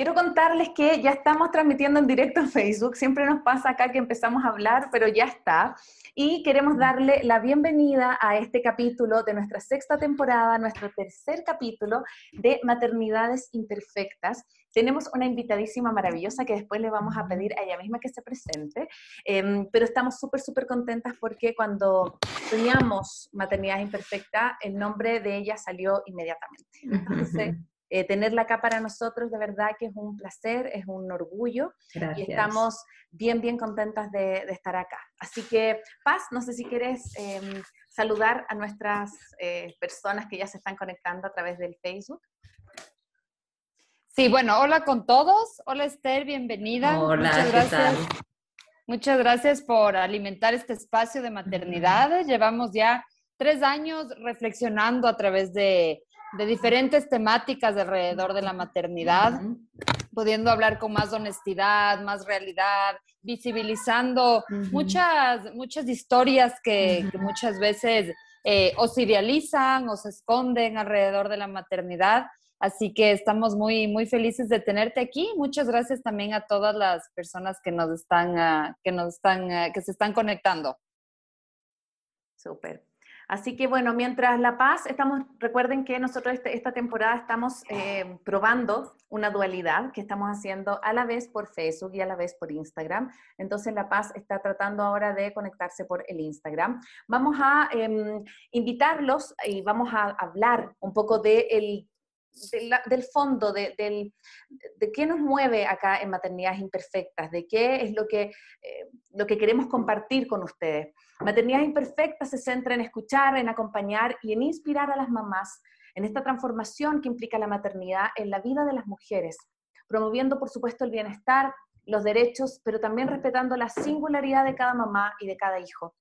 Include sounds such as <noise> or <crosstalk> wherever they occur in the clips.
quiero contarles que ya estamos transmitiendo en directo en Facebook. Siempre nos pasa acá que empezamos a hablar, pero ya está. Y queremos darle la bienvenida a este capítulo de nuestra sexta temporada, nuestro tercer capítulo de Maternidades Imperfectas. Tenemos una invitadísima maravillosa que después le vamos a pedir a ella misma que se presente, em, pero estamos súper, súper contentas porque cuando teníamos Maternidades Imperfectas, el nombre de ella salió inmediatamente. <laughs> Entonces, eh, tenerla acá para nosotros de verdad que es un placer, es un orgullo y estamos bien, bien contentas de, estar acá. Así que, Paz, no sé si quieres em, saludar a nuestras eh, personas que ya se están conectando a través del Facebook. Sí, bueno, hola con todos. Hola Esther, bienvenida. Hola, Muchas gracias. Muchas gracias por alimentar este espacio de maternidad. Llevamos ya tres años reflexionando a través de de diferentes temáticas alrededor de la maternidad, pudiendo hablar con más honestidad, más realidad, visibilizando muchas, muchas historias que, muchas veces eh, o se idealizan o se esconden alrededor de la maternidad. Así que estamos muy, muy felices de tenerte aquí. Muchas gracias también a todas las personas que nos están, ah, que nos están, ah, que se están conectando. Súper. Así que bueno, mientras La Paz, estamos, recuerden que nosotros este, esta temporada estamos eh, probando una dualidad que estamos haciendo a la vez por Facebook y a la vez por Instagram. Entonces La Paz está tratando ahora de conectarse por el Instagram. Vamos a em, invitarlos y vamos a hablar un poco de del fondo, de, de, qué nos mueve acá en Maternidades Imperfectas, de qué es lo que, eh, lo que queremos compartir con ustedes. Maternidad Imperfecta se centra en escuchar, en acompañar y en inspirar a las mamás en esta transformación que implica la maternidad en la vida de las mujeres, promoviendo, por supuesto, el bienestar, los derechos, pero también respetando la singularidad de cada mamá y de cada hijo.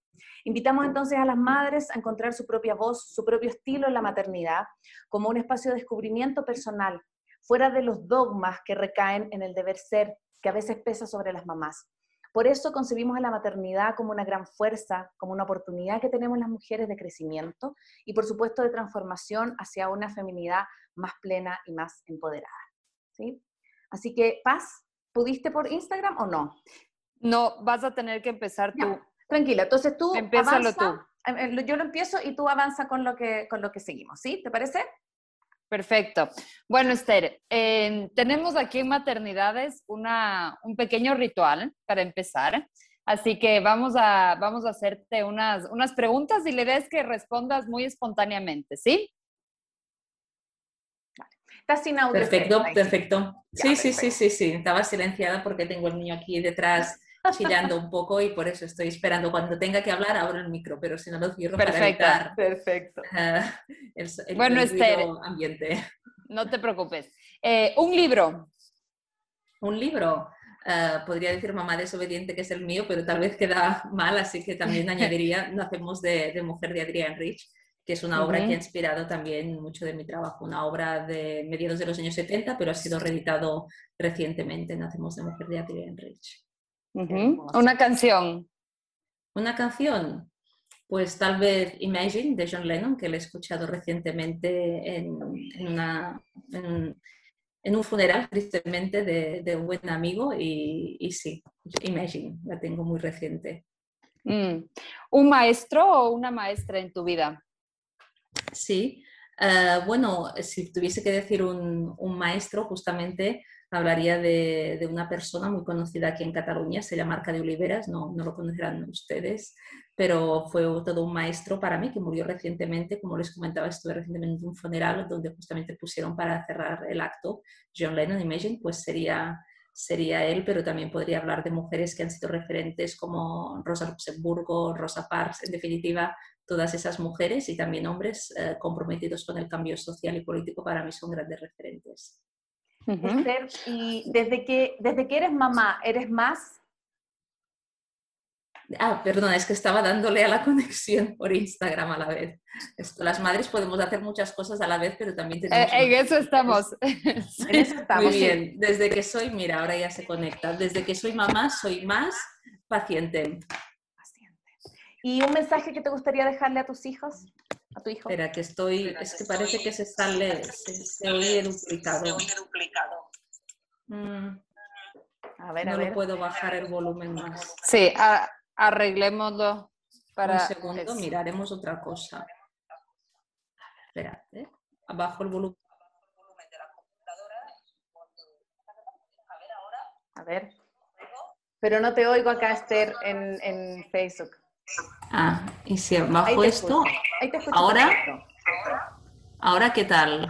Invitamos entonces a las madres a encontrar su propia voz, su propio estilo en la maternidad, como un espacio de descubrimiento personal, fuera de los dogmas que recaen en el deber ser, que a veces pesa sobre las mamás. Por eso concebimos a la maternidad como una gran fuerza, como una oportunidad que tenemos las mujeres de crecimiento y por supuesto de transformación hacia una feminidad más plena y más empoderada. ¿sí? Así que, Paz, ¿pudiste por Instagram o no? No, vas a tener que empezar tú. Tranquila, entonces tú Empiézalo tú. Eh, eh, yo lo empiezo y tú avanza con lo que, con lo que seguimos, ¿sí? ¿Te parece? Perfecto. Bueno, Esther, tenemos aquí en Maternidades una, un pequeño ritual para empezar. Así que vamos a, vamos a hacerte unas, unas preguntas y la idea es que respondas muy espontáneamente, ¿sí? Estás sin audio. Perfecto, perfecto. sí, sí, sí, sí, sí. Estaba silenciada porque tengo el niño aquí detrás chillando un poco y por eso estoy esperando. Cuando tenga que hablar, abro el micro, pero si no lo cierro Perfecto. para Perfecto. <laughs> el, bueno, Esther, ambiente. No te preocupes. Eh, un libro. Un libro. Uh, podría decir Mamá desobediente, que es el mío, pero tal vez queda mal, así que también <laughs> añadiría Nacemos de, de Mujer de Adrián Rich, que es una obra que ha inspirado también mucho de mi trabajo, una obra de mediados de los años 70, pero ha sido reeditado recientemente, Nacemos de Mujer de Adrián Rich. Una canción. Una canción. Pues tal vez Imagine de John Lennon, que lo he escuchado recientemente en, una, en, un, funeral, tristemente, de, un buen amigo. Y, sí, Imagine, la tengo muy reciente. Mm. ¿Un maestro o una maestra en tu vida? Sí, eh, bueno, si tuviese que decir un, un maestro, justamente hablaría de, una persona muy conocida aquí en Cataluña, se llama Arca de Oliveras, no, no lo conocerán ustedes, pero fue todo un maestro para mí que murió recientemente, como les comentaba, estuve recientemente en un funeral donde justamente pusieron para cerrar el acto John Lennon, Imagine, pues sería, sería él, pero también podría hablar de mujeres que han sido referentes como Rosa Luxemburgo, Rosa Parks, en definitiva, todas esas mujeres y también hombres eh, comprometidos con el cambio social y político para mí son grandes referentes y desde que, desde que eres mamá, ¿eres más? Ah, perdona, es que estaba dándole a la <laughs> conexión por Instagram a la vez. Esto, las madres podemos hacer muchas cosas a la vez, pero también tenemos... Eh, en eso estamos. <laughs> en eso estamos. Muy bien, desde que soy, mira, ahora ya se conecta, desde que soy mamá soy más paciente. Paciente. ¿Y un mensaje que te gustaría dejarle a tus hijos? A tu hijo. Espera, que estoy, es que parece que se sale, se, oye duplicado. Mm. A ver, no a ver. puedo bajar el volumen más. Sí, arreglémoslo para... Un segundo, miraremos otra cosa. Espérate, abajo el volumen de la computadora. A ver ahora. A ver. Pero no te oigo acá, Esther, en, en Facebook. Ah, y si bajo esto, ahora, ahora qué tal?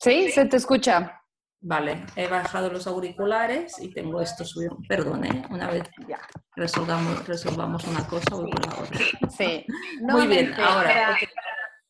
Sí, se te escucha. Vale, he bajado los auriculares y tengo esto subido. Perdón, ¿eh? una vez ya resolvamos, resolvamos una cosa, voy con la otra. Sí. Muy bien, ahora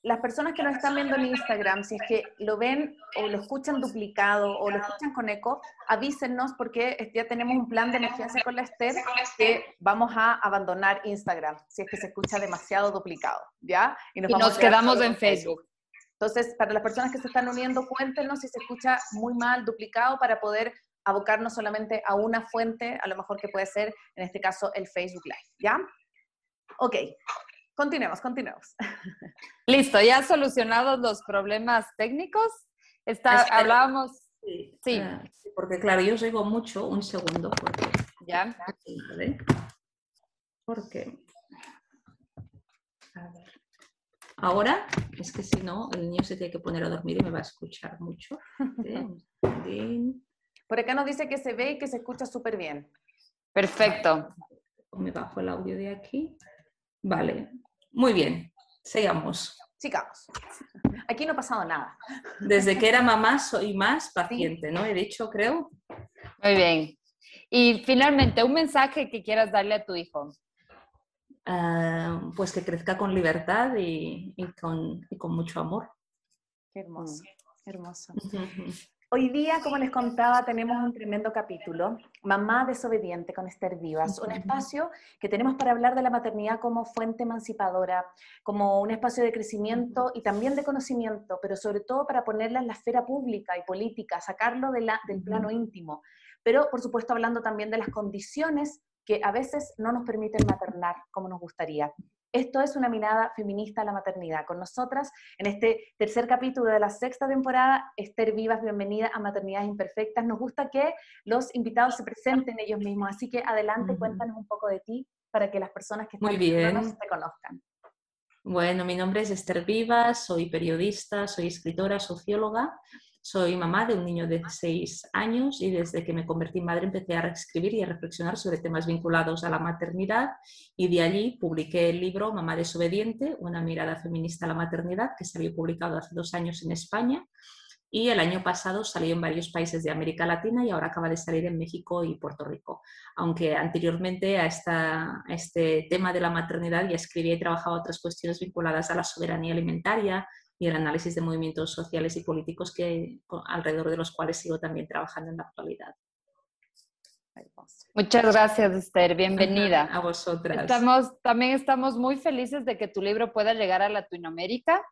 las personas que nos están viendo en Instagram, si es que lo ven o lo escuchan duplicado o lo escuchan con eco, avísennos porque ya tenemos un plan de emergencia con la Esther que vamos a abandonar Instagram si es que se escucha demasiado duplicado, ¿ya? Y nos, quedamos en Facebook. Entonces, para las personas que se están uniendo, cuéntenos si se escucha muy mal, duplicado, para poder abocarnos solamente a una fuente, a lo mejor que puede ser, en este caso, el Facebook Live, ¿ya? Ok, Continuemos, continuemos. <laughs> Listo, ya solucionados los problemas técnicos. Está, hablábamos. Sí, ah, sí. porque claro, yo os digo mucho, un segundo, porque. Ya. Porque. A ver. Ahora, es que si no, el niño se tiene que poner a dormir y me va a escuchar mucho. <laughs> Por acá nos dice que se ve y que se escucha súper bien. Perfecto. Me bajo el audio de aquí. Vale, muy bien, sigamos. Sigamos. Aquí no ha pasado nada. Desde que era mamá soy más paciente, ¿no? He dicho, creo. Muy bien. Y finalmente, un mensaje que quieras darle a tu hijo. Ah, pues que crezca con libertad y, con, y, con, mucho amor. Qué hermoso, hermoso. Hoy día, como les contaba, tenemos un tremendo capítulo, Mamá desobediente con Esther Vivas, un espacio que tenemos para hablar de la maternidad como fuente emancipadora, como un espacio de crecimiento y también de conocimiento, pero sobre todo para ponerla en la esfera pública y política, sacarlo de la, del plano íntimo, pero por supuesto hablando también de las condiciones que a veces no nos permiten maternar como nos gustaría. Esto es una mirada feminista a la maternidad. Con nosotras, en este tercer capítulo de la sexta temporada, Esther Vivas, bienvenida a Maternidades Imperfectas. Nos gusta que los invitados se presenten ellos mismos, así que adelante, cuéntanos un poco de ti para que las personas que están Muy te conozcan. Bueno, mi nombre es Esther Vivas, soy periodista, soy escritora, socióloga soy mamá de un niño de 6 años y desde que me convertí en madre empecé a escribir y a reflexionar sobre temas vinculados a la maternidad y de allí publiqué el libro Mamá desobediente, una mirada feminista a la maternidad que salió publicado hace dos años en España y el año pasado salió en varios países de América Latina y ahora acaba de salir en México y Puerto Rico. Aunque anteriormente a, esta, a este tema de la maternidad ya escribía y trabajaba otras cuestiones vinculadas a la soberanía alimentaria, y el análisis de movimientos sociales y políticos que, alrededor de los cuales sigo también trabajando en la actualidad. Muchas gracias, Esther. Bienvenida. <laughs> A vosotras. Estamos, también estamos muy felices de que tu libro pueda llegar a Latinoamérica.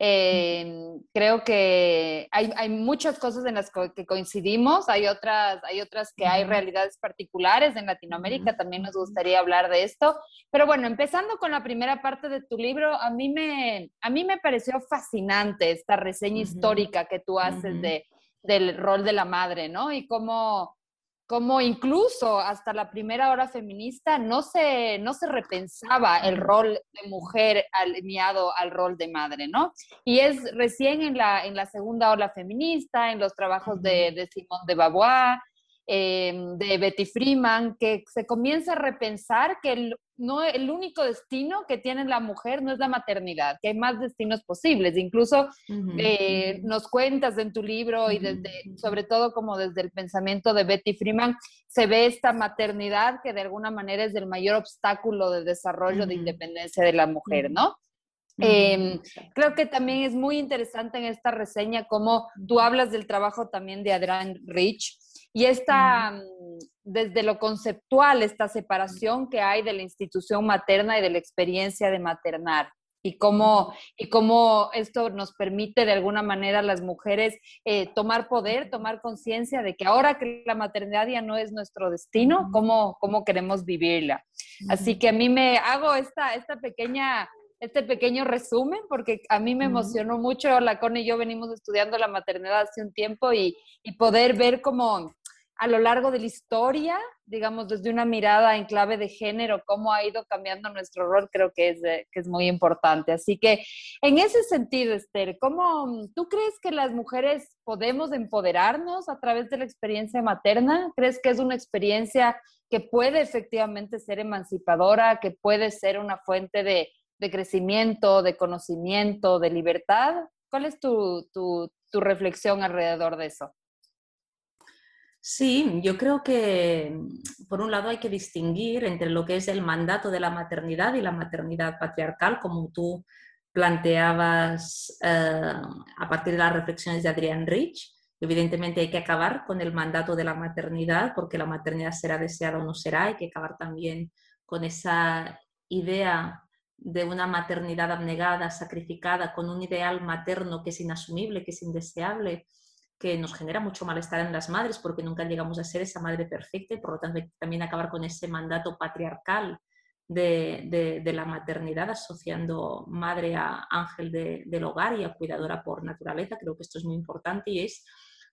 Eh, creo que hay, hay, muchas cosas en las que coincidimos, hay otras, hay otras que hay realidades particulares en Latinoamérica, también nos gustaría hablar de esto. Pero bueno, empezando con la primera parte de tu libro, a mí me, a mí me pareció fascinante esta reseña histórica que tú haces de, del rol de la madre, ¿no? Y cómo como incluso hasta la primera hora feminista no se, no se repensaba el rol de mujer alineado al rol de madre, ¿no? Y es recién en la, en la segunda ola feminista, en los trabajos de, Simone de Beauvoir, Em, de Betty Freeman, que se comienza a repensar que el, no, el único destino que tiene la mujer no es la maternidad, que hay más destinos posibles. Incluso eh, nos cuentas en tu libro y desde, sobre todo como desde el pensamiento de Betty Freeman, se ve esta maternidad que de alguna manera es el mayor obstáculo de desarrollo de independencia de la mujer, ¿no? Em, creo que también es muy interesante en esta reseña cómo tú hablas del trabajo también de Adrian Rich, y esta, mm, desde lo conceptual, esta separación que hay de la institución materna y de la experiencia de maternar. Y cómo, y cómo esto nos permite de alguna manera a las mujeres eh, tomar poder, tomar conciencia de que ahora que la maternidad ya no es nuestro destino, cómo, cómo queremos vivirla. Así que a mí me hago esta, esta pequeña este pequeño resumen, porque a mí me emocionó mucho, la Cone y yo venimos estudiando la maternidad hace un tiempo y, y poder ver cómo a lo largo de la historia, digamos, desde una mirada en clave de género, cómo ha ido cambiando nuestro rol, creo que es, que es muy importante. Así que en ese sentido, Esther, ¿cómo tú crees que las mujeres podemos empoderarnos a través de la experiencia materna? ¿Crees que es una experiencia que puede efectivamente ser emancipadora, que puede ser una fuente de, de crecimiento, de conocimiento, de libertad? ¿Cuál es tu, tu, tu reflexión alrededor de eso? Sí, yo creo que por un lado hay que distinguir entre lo que es el mandato de la maternidad y la maternidad patriarcal, como tú planteabas eh, a partir de las reflexiones de Adrián Rich. Evidentemente hay que acabar con el mandato de la maternidad, porque la maternidad será deseada o no será. Hay que acabar también con esa idea de una maternidad abnegada, sacrificada, con un ideal materno que es inasumible, que es indeseable, que nos genera mucho malestar en las madres porque nunca llegamos a ser esa madre perfecta y por lo tanto también acabar con ese mandato patriarcal de, la maternidad asociando madre a ángel del hogar y a cuidadora por naturaleza. Creo que esto es muy importante y es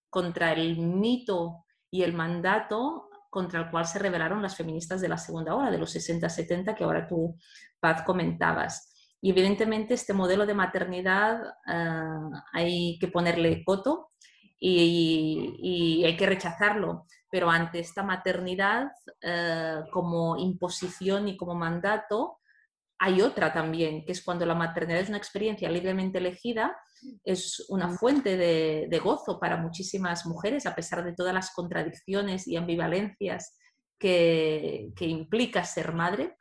contra el mito y el mandato contra el cual se rebelaron las feministas de la segunda hora, de los 60-70, que ahora tú, Paz, comentabas. Y evidentemente este modelo de maternidad ah, hay que ponerle coto y, hay que rechazarlo. Pero ante esta maternidad eh, como imposición y como mandato, hay otra también, que es cuando la maternidad es una experiencia libremente elegida, es una fuente de, gozo para muchísimas mujeres, a pesar de todas las contradicciones y ambivalencias que, implica ser madre.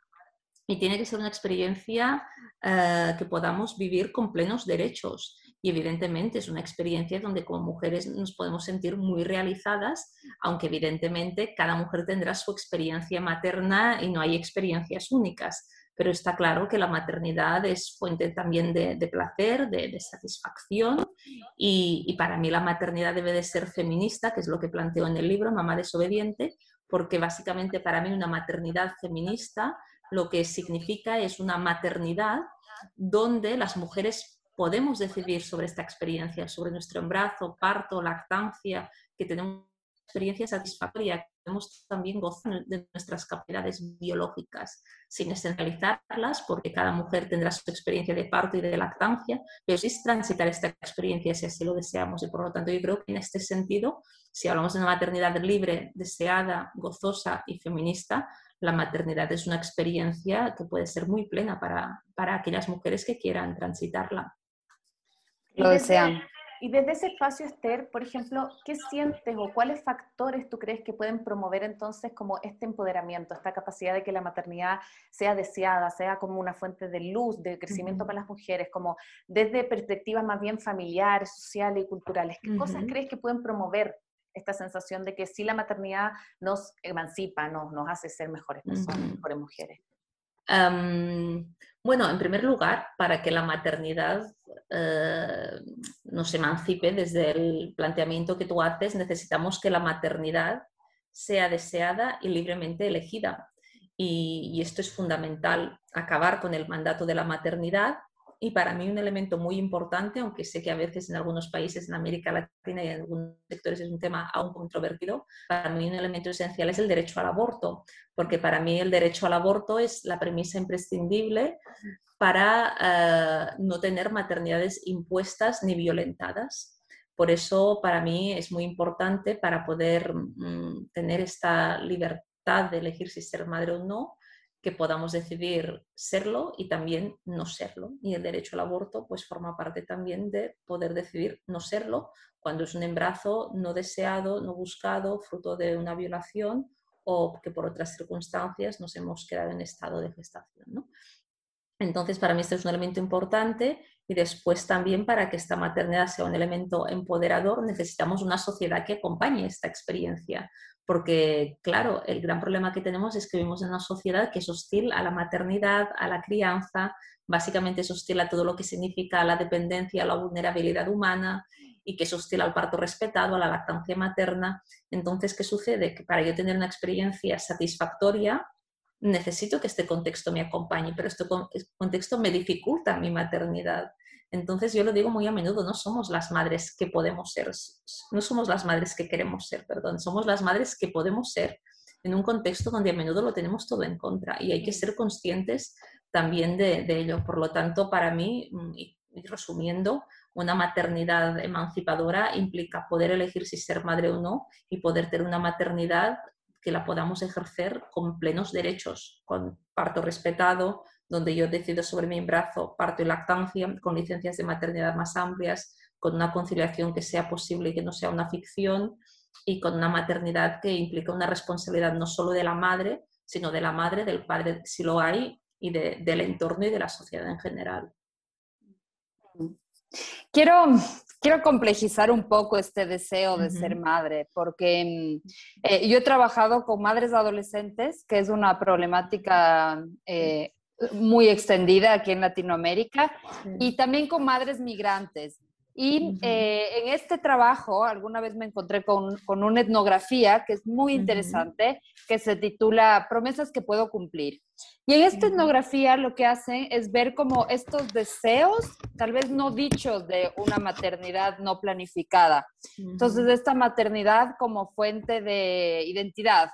Y tiene que ser una experiencia eh, que podamos vivir con plenos derechos y evidentemente es una experiencia donde como mujeres nos podemos sentir muy realizadas, aunque evidentemente cada mujer tendrá su experiencia materna y no hay experiencias únicas. Pero está claro que la maternidad es fuente también de, placer, de, satisfacción y, y, para mí la maternidad debe de ser feminista, que es lo que planteo en el libro, Mamá desobediente, porque básicamente para mí una maternidad feminista lo que significa es una maternidad donde las mujeres podemos decidir sobre esta experiencia, sobre nuestro embarazo, parto, lactancia, que tenemos experiencia satisfactoria, que podemos también gozar de nuestras capacidades biológicas, sin esencializarlas, porque cada mujer tendrá su experiencia de parto y de lactancia, pero sí transitar esta experiencia si así lo deseamos. Y por lo tanto, yo creo que en este sentido, si hablamos de una maternidad libre, deseada, gozosa y feminista, la maternidad es una experiencia que puede ser muy plena para, para aquellas mujeres que quieran transitarla lo desean. Y desde ese espacio, Esther, por ejemplo, ¿qué sientes o cuáles factores tú crees que pueden promover entonces como este empoderamiento, esta capacidad de que la maternidad sea deseada, sea como una fuente de luz, de crecimiento para las mujeres, como desde perspectivas más bien familiares, sociales y culturales? ¿Qué cosas crees que pueden promover esta sensación de que sí la maternidad nos emancipa, nos, nos hace ser mejores personas, mejores mujeres? bueno, en primer lugar, para que la maternidad eh, nos emancipe desde el planteamiento que tú haces, necesitamos que la maternidad sea deseada y libremente elegida. y, esto es fundamental, acabar con el mandato de la maternidad y para mí un elemento muy importante, aunque sé que a veces en algunos países en América Latina y en algunos sectores es un tema aún controvertido, para mí un elemento esencial es el derecho al aborto, porque para mí el derecho al aborto es la premisa imprescindible para eh, no tener maternidades impuestas ni violentadas. Por eso para mí es muy importante para poder mm, tener esta libertad de elegir si ser madre o no, que podamos decidir serlo y también no serlo. Y el derecho al aborto pues forma parte también de poder decidir no serlo cuando es un embarazo no deseado, no buscado, fruto de una violación o que por otras circunstancias nos hemos quedado en estado de gestación. Entonces, para mí este es un elemento importante y después también para que esta maternidad sea un elemento empoderador necesitamos una sociedad que acompañe esta experiencia, porque, claro, el gran problema que tenemos es que vivimos en una sociedad que es hostil a la maternidad, a la crianza, básicamente es hostil a todo lo que significa la dependencia, la vulnerabilidad humana y que es hostil al parto respetado, a la lactancia materna. Entonces, ¿qué sucede? Que para yo tener una experiencia satisfactoria, necesito que este contexto me acompañe, pero este contexto me dificulta mi maternidad. Entonces yo lo digo muy a menudo, no somos las madres que podemos ser, no somos las madres que queremos ser, perdón, somos las madres que podemos ser en un contexto donde a menudo lo tenemos todo en contra y hay que ser conscientes también de, ello. Por lo tanto, para mí, mm, y, resumiendo, una maternidad emancipadora implica poder elegir si ser madre o no y poder tener una maternidad que la podamos ejercer con plenos derechos, con parto respetado, donde yo decido sobre mi embarazo, parto y lactancia, con licencias de maternidad más amplias, con una conciliación que sea posible y que no sea una ficción, y con una maternidad que implica una responsabilidad no solo de la madre, sino de la madre, del padre, si lo hay, y del entorno y de la sociedad en general. Quiero, quiero complejizar un poco este deseo de ser madre, porque mm, eh, yo he trabajado con madres adolescentes, que es una problemática eh, muy extendida aquí en Latinoamérica, y también con madres migrantes. Y eh, en este trabajo, alguna vez me encontré con, con una etnografía que es muy interesante, que se titula Promesas que puedo cumplir. Y en esta etnografía lo que hacen es ver como estos deseos, tal vez no dichos, de una maternidad no planificada. Entonces, esta maternidad como fuente de identidad,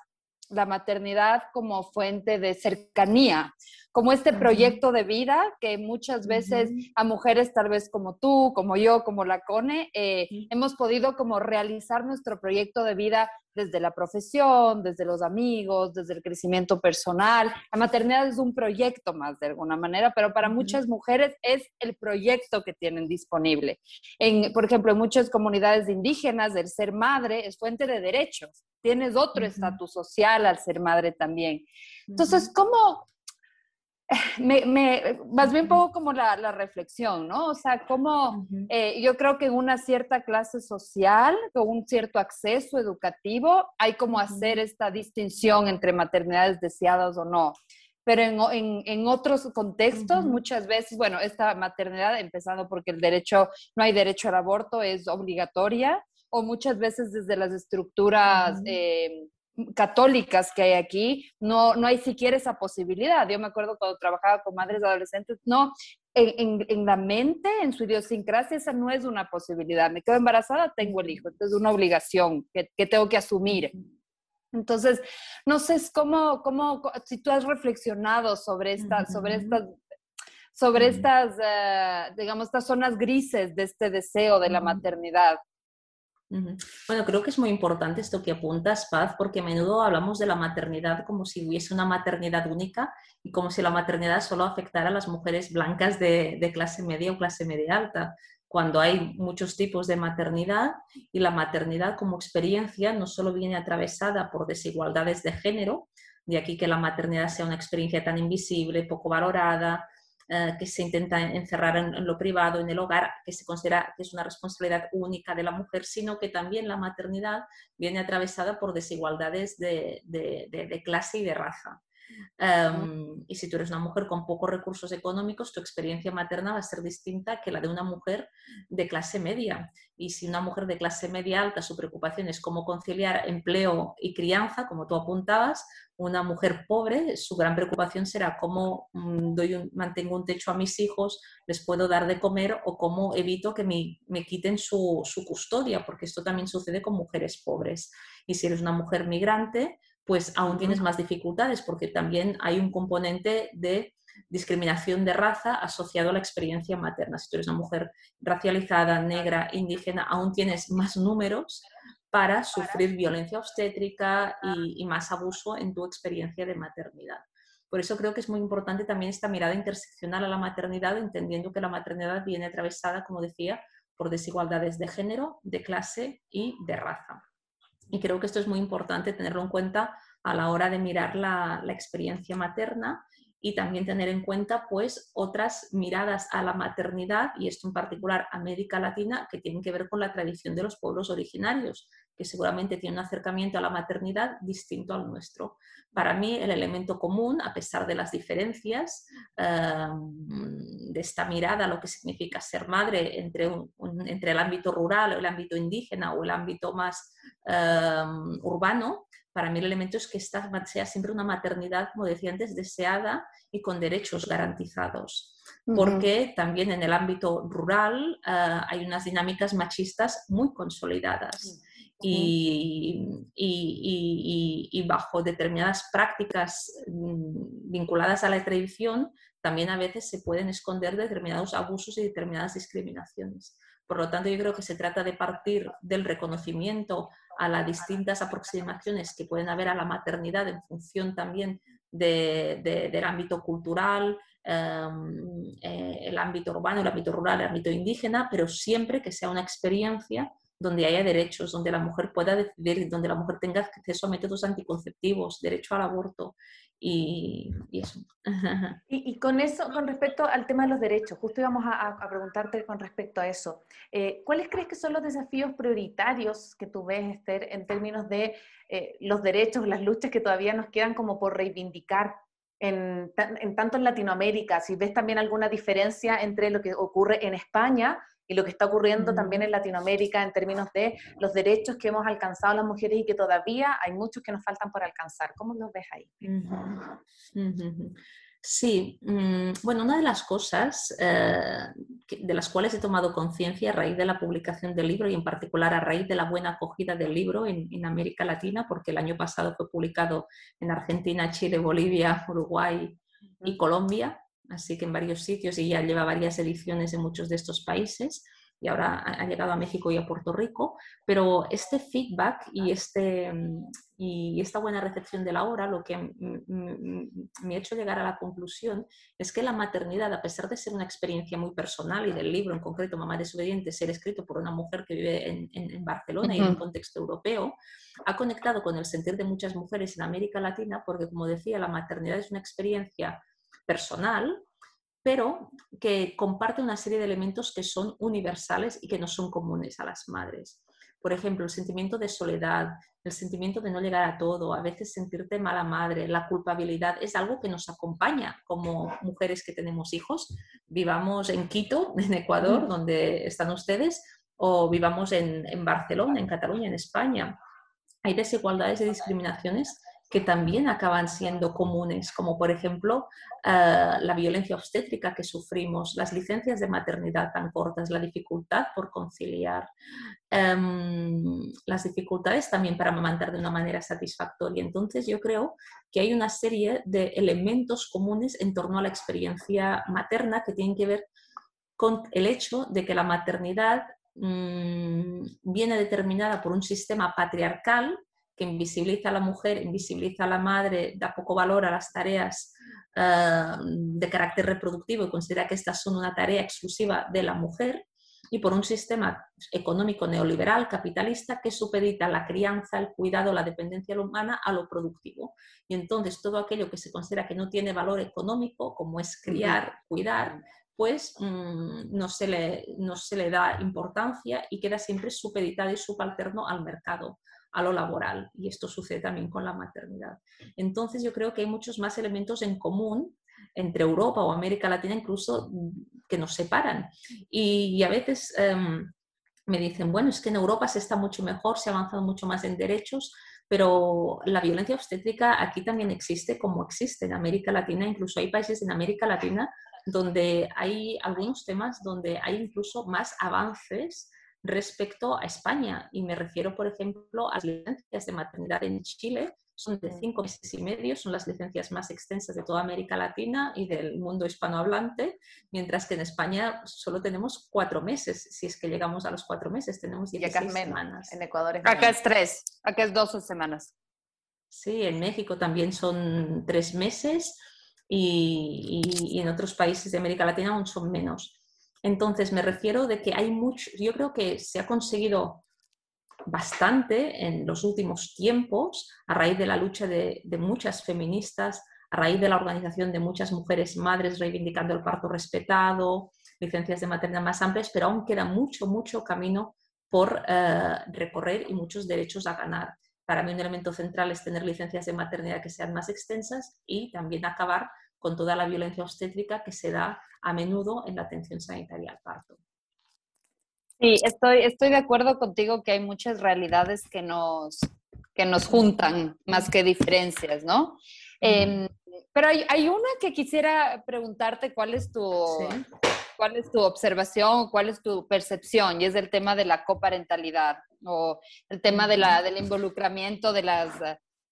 la maternidad como fuente de cercanía, como este proyecto de vida que muchas veces a mujeres tal vez como tú, como yo, como la Cone, eh, hemos podido como realizar nuestro proyecto de vida desde la profesión, desde los amigos, desde el crecimiento personal. La maternidad es un proyecto más de alguna manera, pero para muchas mujeres es el proyecto que tienen disponible. En, por ejemplo, en muchas comunidades indígenas, el ser madre es fuente de derechos. Tienes otro estatus social al ser madre también. Entonces, ¿cómo, <laughs> me, me, más bien pongo como la, la, reflexión, ¿no? O sea, como eh, yo creo que en una cierta clase social, con un cierto acceso educativo, hay como hacer esta distinción entre maternidades deseadas o no. Pero en, en, en otros contextos, muchas veces, bueno, esta maternidad, empezando porque el derecho, no hay derecho al aborto, es obligatoria, o muchas veces desde las estructuras católicas que hay aquí, no, no hay siquiera esa posibilidad. Yo me acuerdo cuando trabajaba con madres adolescentes, no, en, en, la mente, en su idiosincrasia, esa no es una posibilidad. Me quedo embarazada, tengo el hijo, entonces es una obligación que, que tengo que asumir. Entonces, no sé cómo, cómo, si tú has reflexionado sobre, esta, sobre estas sobre estas, eh, digamos, estas zonas grises de este deseo de la maternidad. Bueno, creo que es muy importante esto que apuntas, Paz, porque a menudo hablamos de la maternidad como si hubiese una maternidad única y como si la maternidad solo afectara a las mujeres blancas de, clase media o clase media alta, cuando hay muchos tipos de maternidad y la maternidad como experiencia no solo viene atravesada por desigualdades de género, de aquí que la maternidad sea una experiencia tan invisible, poco valorada, eh, que se intenta encerrar en, lo privado, en el hogar, que se considera que es una responsabilidad única de la mujer, sino que también la maternidad viene atravesada por desigualdades de clase y de raza. Em, y si tú eres una mujer con pocos recursos económicos, tu experiencia materna va a ser distinta que la de una mujer de clase media. Y si una mujer de clase media alta, su preocupación es cómo conciliar empleo y crianza, como tú apuntabas, una mujer pobre, su gran preocupación será cómo mm, doy mantengo un techo a mis hijos, les puedo dar de comer o cómo evito que me, me quiten su, su custodia, porque esto también sucede con mujeres pobres. Y si eres una mujer migrante, pues aún tienes más dificultades porque también hay un componente de discriminación de raza asociado a la experiencia materna. Si tú eres una mujer racializada, negra, indígena, aún tienes más números para sufrir violencia obstétrica y, más abuso en tu experiencia de maternidad. Por eso creo que es muy importante también esta mirada interseccional a la maternidad, entendiendo que la maternidad viene atravesada, como decía, por desigualdades de género, de clase y de raza. Y creo que esto es muy importante tenerlo en cuenta a la hora de mirar la, experiencia materna y también tener en cuenta pues otras miradas a la maternidad y esto en particular América Latina que tienen que ver con la tradición de los pueblos originarios que seguramente tiene un acercamiento a la maternidad distinto al nuestro. Para mí, el elemento común, a pesar de las diferencias em, de esta mirada a lo que significa ser madre entre, entre el ámbito rural o el ámbito indígena o el ámbito más em, urbano, para mí el elemento es que esta sea siempre una maternidad, como decía antes, deseada y con derechos garantizados. Porque también en el ámbito rural eh, hay unas dinámicas machistas muy consolidadas. Y, y, bajo determinadas prácticas mm, vinculadas a la tradición, también a veces se pueden esconder determinados abusos y determinadas discriminaciones. Por lo tanto, yo creo que se trata de partir del reconocimiento a las distintas aproximaciones que pueden haber a la maternidad en función también del ámbito cultural, em, eh, el ámbito urbano, el ámbito rural, el ámbito indígena, pero siempre que sea una experiencia donde haya derechos, donde la mujer pueda decidir, donde la mujer tenga acceso a métodos anticonceptivos, derecho al aborto y, eso. <laughs> Y, con eso, con respecto al tema de los derechos, justo íbamos a, preguntarte con respecto a eso. Eh, ¿Cuáles crees que son los desafíos prioritarios que tú ves, Esther, en términos de eh, los derechos, las luchas que todavía nos quedan como por reivindicar en, en, tanto en Latinoamérica, si ves también alguna diferencia entre lo que ocurre en España y lo que está ocurriendo también en Latinoamérica en términos de los derechos que hemos alcanzado las mujeres y que todavía hay muchos que nos faltan por alcanzar. ¿Cómo los ves ahí? Sí, mm, bueno, una de las cosas eh, de las cuales he tomado conciencia a raíz de la publicación del libro y en particular a raíz de la buena acogida del libro en, en, América Latina, porque el año pasado fue publicado en Argentina, Chile, Bolivia, Uruguay y Colombia, así que en varios sitios y ya lleva varias ediciones en muchos de estos países y ahora ha llegado a México y a Puerto Rico, pero este feedback y, este, y esta buena recepción de la obra lo que me ha hecho llegar a la conclusión es que la maternidad, a pesar de ser una experiencia muy personal y del libro en concreto, Mamá desobediente, ser escrito por una mujer que vive en, en Barcelona y en un contexto europeo, ha conectado con el sentir de muchas mujeres en América Latina porque, como decía, la maternidad es una experiencia personal, pero que comparte una serie de elementos que son universales y que no son comunes a las madres. Por ejemplo, el sentimiento de soledad, el sentimiento de no llegar a todo, a veces sentirte mala madre, la culpabilidad, es algo que nos acompaña como mujeres que tenemos hijos, vivamos en Quito, en Ecuador, donde están ustedes, o vivamos en, en Barcelona, en Cataluña, en España. Hay desigualdades y discriminaciones que también acaban siendo comunes, como por ejemplo eh, la violencia obstétrica que sufrimos, las licencias de maternidad tan cortas, la dificultad por conciliar, em, las dificultades también para amamantar de una manera satisfactoria. Entonces yo creo que hay una serie de elementos comunes en torno a la experiencia materna que tienen que ver con el hecho de que la maternidad mm, viene determinada por un sistema patriarcal que invisibiliza a la mujer, invisibiliza a la madre, da poco valor a las tareas eh, de carácter reproductivo y considera que estas son una tarea exclusiva de la mujer, y por un sistema económico neoliberal capitalista que supedita la crianza, el cuidado, la dependencia humana a lo productivo. Y entonces todo aquello que se considera que no tiene valor económico, como es criar, cuidar, pues mm, no, se le, no se le da importancia y queda siempre supeditado y subalterno al mercado a lo laboral. Y esto sucede también con la maternidad. Entonces yo creo que hay muchos más elementos en común entre Europa o América Latina incluso mm, que nos separan. Y, a veces em, me dicen, bueno, es que en Europa se está mucho mejor, se ha avanzado mucho más en derechos, pero la violencia obstétrica aquí también existe como existe en América Latina, incluso hay países en América Latina donde hay algunos temas donde hay incluso más avances respecto a España. Y me refiero, por ejemplo, a las licencias de maternidad en Chile. Son de cinco meses y medio, son las licencias más extensas de toda América Latina y del mundo hispanohablante, mientras que en España solo tenemos cuatro meses. Si es que llegamos a los cuatro meses, tenemos 16 semanas. En Ecuador es Acá es tres, acá es 12 semanas. Sí, en México también son tres meses y, y en otros países de América Latina aún son menos. Entonces, me refiero de que hay mucho, yo creo que se ha conseguido bastante en los últimos tiempos a raíz de la lucha de, muchas feministas, a raíz de la organización de muchas mujeres madres reivindicando el parto respetado, licencias de maternidad más amplias, pero aún queda mucho, mucho camino por eh, recorrer y muchos derechos a ganar. Para mí un elemento central es tener licencias de maternidad que sean más extensas y también acabar con toda la violencia obstétrica que se da a menudo en la atención sanitaria al parto. Sí, estoy, estoy de acuerdo contigo que hay muchas realidades que nos, que nos juntan más que diferencias, ¿no? Em, pero hay, hay, una que quisiera preguntarte cuál es tu, cuál es tu observación, cuál es tu percepción, y es el tema de la coparentalidad o el tema de la, del involucramiento de las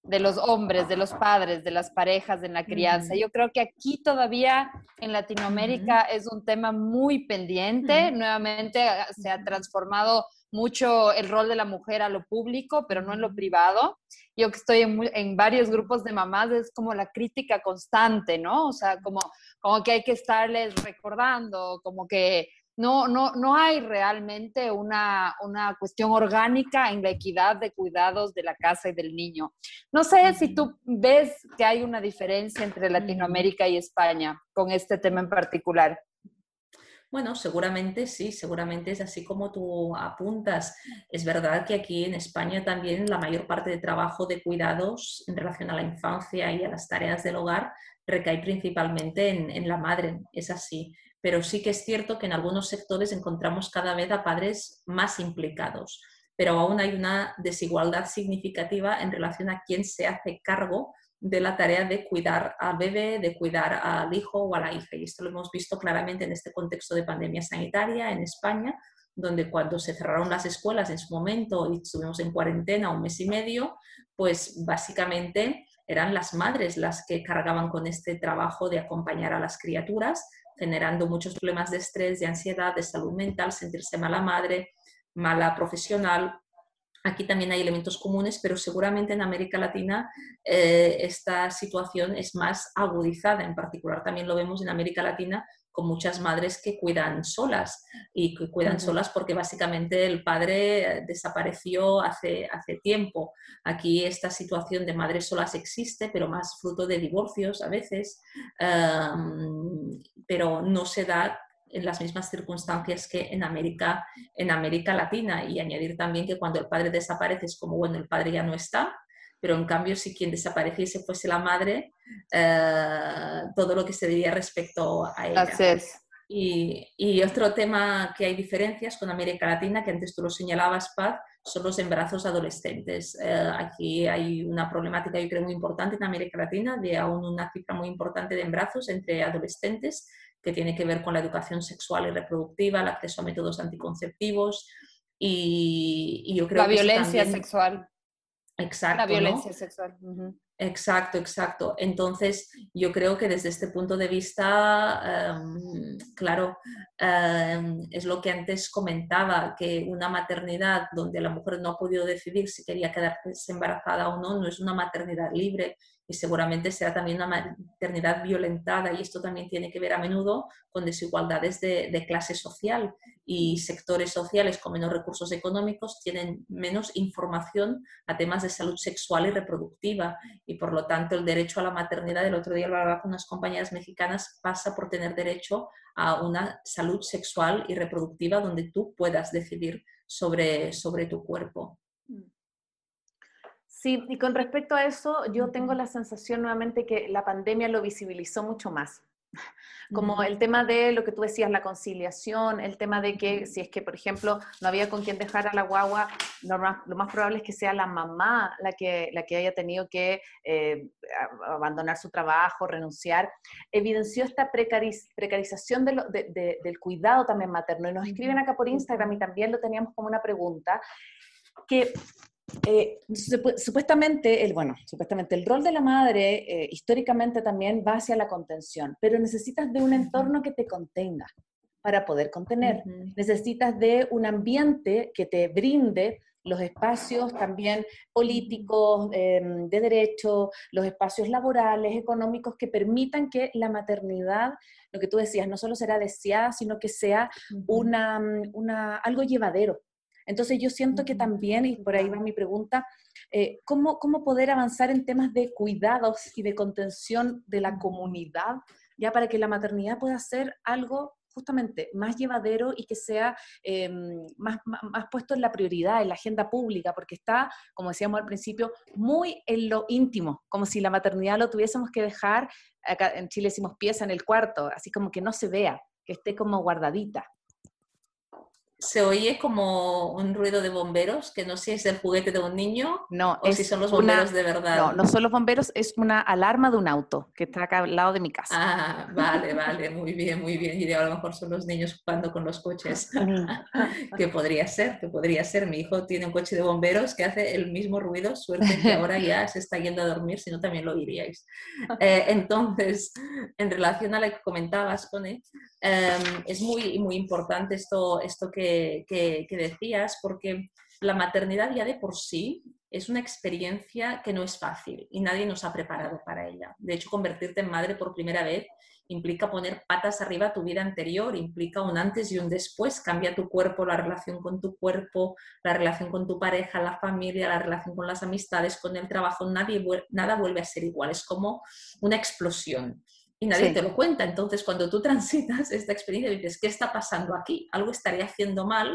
de los hombres, de los padres, de las parejas en la crianza. Yo creo que aquí todavía en Latinoamérica es un tema muy pendiente. Nuevamente ah, se ha transformado mucho el rol de la mujer a lo público, pero no en lo privado. Yo que estoy en, varios grupos de mamás, es como la crítica constante, ¿no? O sea, como, como que hay que estarles recordando, como que no, no, no hay realmente una, cuestión orgánica en la equidad de cuidados de la casa y del niño. No sé si tú ves que hay una diferencia entre Latinoamérica y España con este tema en particular. Bueno, seguramente sí, seguramente es así como tú apuntas. Es verdad que aquí en España también la mayor parte de trabajo de cuidados en relación a la infancia y a las tareas del hogar recae principalmente en, en la madre, es así pero sí que es cierto que en algunos sectores encontramos cada vez a padres más implicados, pero aún hay una desigualdad significativa en relación a quién se hace cargo de la tarea de cuidar al bebé, de cuidar al hijo o a la hija. Y esto lo hemos visto claramente en este contexto de pandemia sanitaria en España, donde cuando se cerraron las escuelas en su momento y estuvimos en cuarentena un mes y medio, pues básicamente eran las madres las que cargaban con este trabajo de acompañar a las criaturas generando muchos problemas de estrés, de ansiedad, de salud mental, sentirse mala madre, mala profesional. Aquí también hay elementos comunes, pero seguramente en América Latina eh, esta situación es más agudizada. En particular también lo vemos en América Latina con muchas madres que cuidan solas y que cuidan solas porque básicamente el padre desapareció hace, hace tiempo. Aquí esta situación de madres solas existe, pero más fruto de divorcios a veces, pero no se da en las mismas circunstancias que en América, en América Latina. Y añadir también que cuando el padre desaparece es como, bueno, el padre ya no está, pero en cambio si quien desapareciese fuese la madre, eh, todo lo que se diría respecto a ella. Y, y, otro tema que hay diferencias con América Latina, que antes tú lo señalabas, Paz, son los embarazos adolescentes. Eh, aquí hay una problemática, yo creo, muy importante en América Latina, de aún una cifra muy importante de embarazos entre adolescentes, que tiene que ver con la educación sexual y reproductiva, el acceso a métodos anticonceptivos y, yo creo la violencia sexual. Exacto. La violencia sexual. Exacto, exacto. Entonces, yo creo que desde este punto de vista, em, claro, em, es lo que antes comentaba, que una maternidad donde la mujer no ha podido decidir si quería quedarse embarazada o no, no es una maternidad libre, y seguramente será también una maternidad violentada y esto también tiene que ver a menudo con desigualdades de, clase social y sectores sociales con menos recursos económicos tienen menos información a temas de salud sexual y reproductiva y por lo tanto el derecho a la maternidad, el otro día lo hablaba con unas compañeras mexicanas, pasa por tener derecho a una salud sexual y reproductiva donde tú puedas decidir sobre, sobre tu cuerpo. Sí, y con respecto a eso, yo tengo la sensación nuevamente que la pandemia lo visibilizó mucho más. <laughs> Como el tema de lo que tú decías, la conciliación, el tema de que si es que, por ejemplo, no había con quién dejar a la guagua, lo más, probable es que sea la mamá la que, la que haya tenido que eh, abandonar su trabajo, renunciar, evidenció esta precarización del cuidado también materno. Y nos escriben acá por Instagram y también lo teníamos como una pregunta, que eh, supuestamente, el, bueno, supuestamente el rol de la madre eh, históricamente también va hacia la contención, pero necesitas de un entorno que te contenga para poder contener. Necesitas de un ambiente que te brinde los espacios también políticos, em, de derecho, los espacios laborales, económicos que permitan que la maternidad, lo que tú decías, no solo será deseada, sino que sea una, una, algo llevadero entonces yo siento que también, y por ahí va mi pregunta, eh, ¿cómo, ¿cómo poder avanzar en temas de cuidados y de contención de la comunidad, ya para que la maternidad pueda ser algo justamente más llevadero y que sea em, más, más, puesto en la prioridad, en la agenda pública, porque está, como decíamos al principio, muy en lo íntimo, como si la maternidad lo tuviésemos que dejar, acá en Chile decimos pieza en el cuarto, así como que no se vea, que esté como guardadita. Se oye como un ruido de bomberos, que no sé si es el juguete de un niño no, o si son los bomberos de verdad. No, no son los bomberos, es una alarma de un auto que está acá al lado de mi casa. Ah, vale, vale, muy bien, muy bien. Y a lo mejor son los niños jugando con los coches, <laughs> <laughs> que podría ser, que podría ser. Mi hijo tiene un coche de bomberos que hace el mismo ruido, suerte que ahora ya se está yendo a dormir, si no también lo diríais. Eh, entonces, en relación a lo que comentabas, Cone, em, es muy, muy importante esto, esto que que, decías, porque la maternidad ya de por sí es una experiencia que no es fácil y nadie nos ha preparado para ella. De hecho, convertirte en madre por primera vez implica poner patas arriba a tu vida anterior, implica un antes y un después, cambia tu cuerpo, la relación con tu cuerpo, la relación con tu pareja, la familia, la relación con las amistades, con el trabajo, nadie, nada vuelve a ser igual, es como una explosión y nadie te lo cuenta. Entonces, cuando tú transitas esta experiencia, dices, ¿qué está pasando aquí? Algo estaré haciendo mal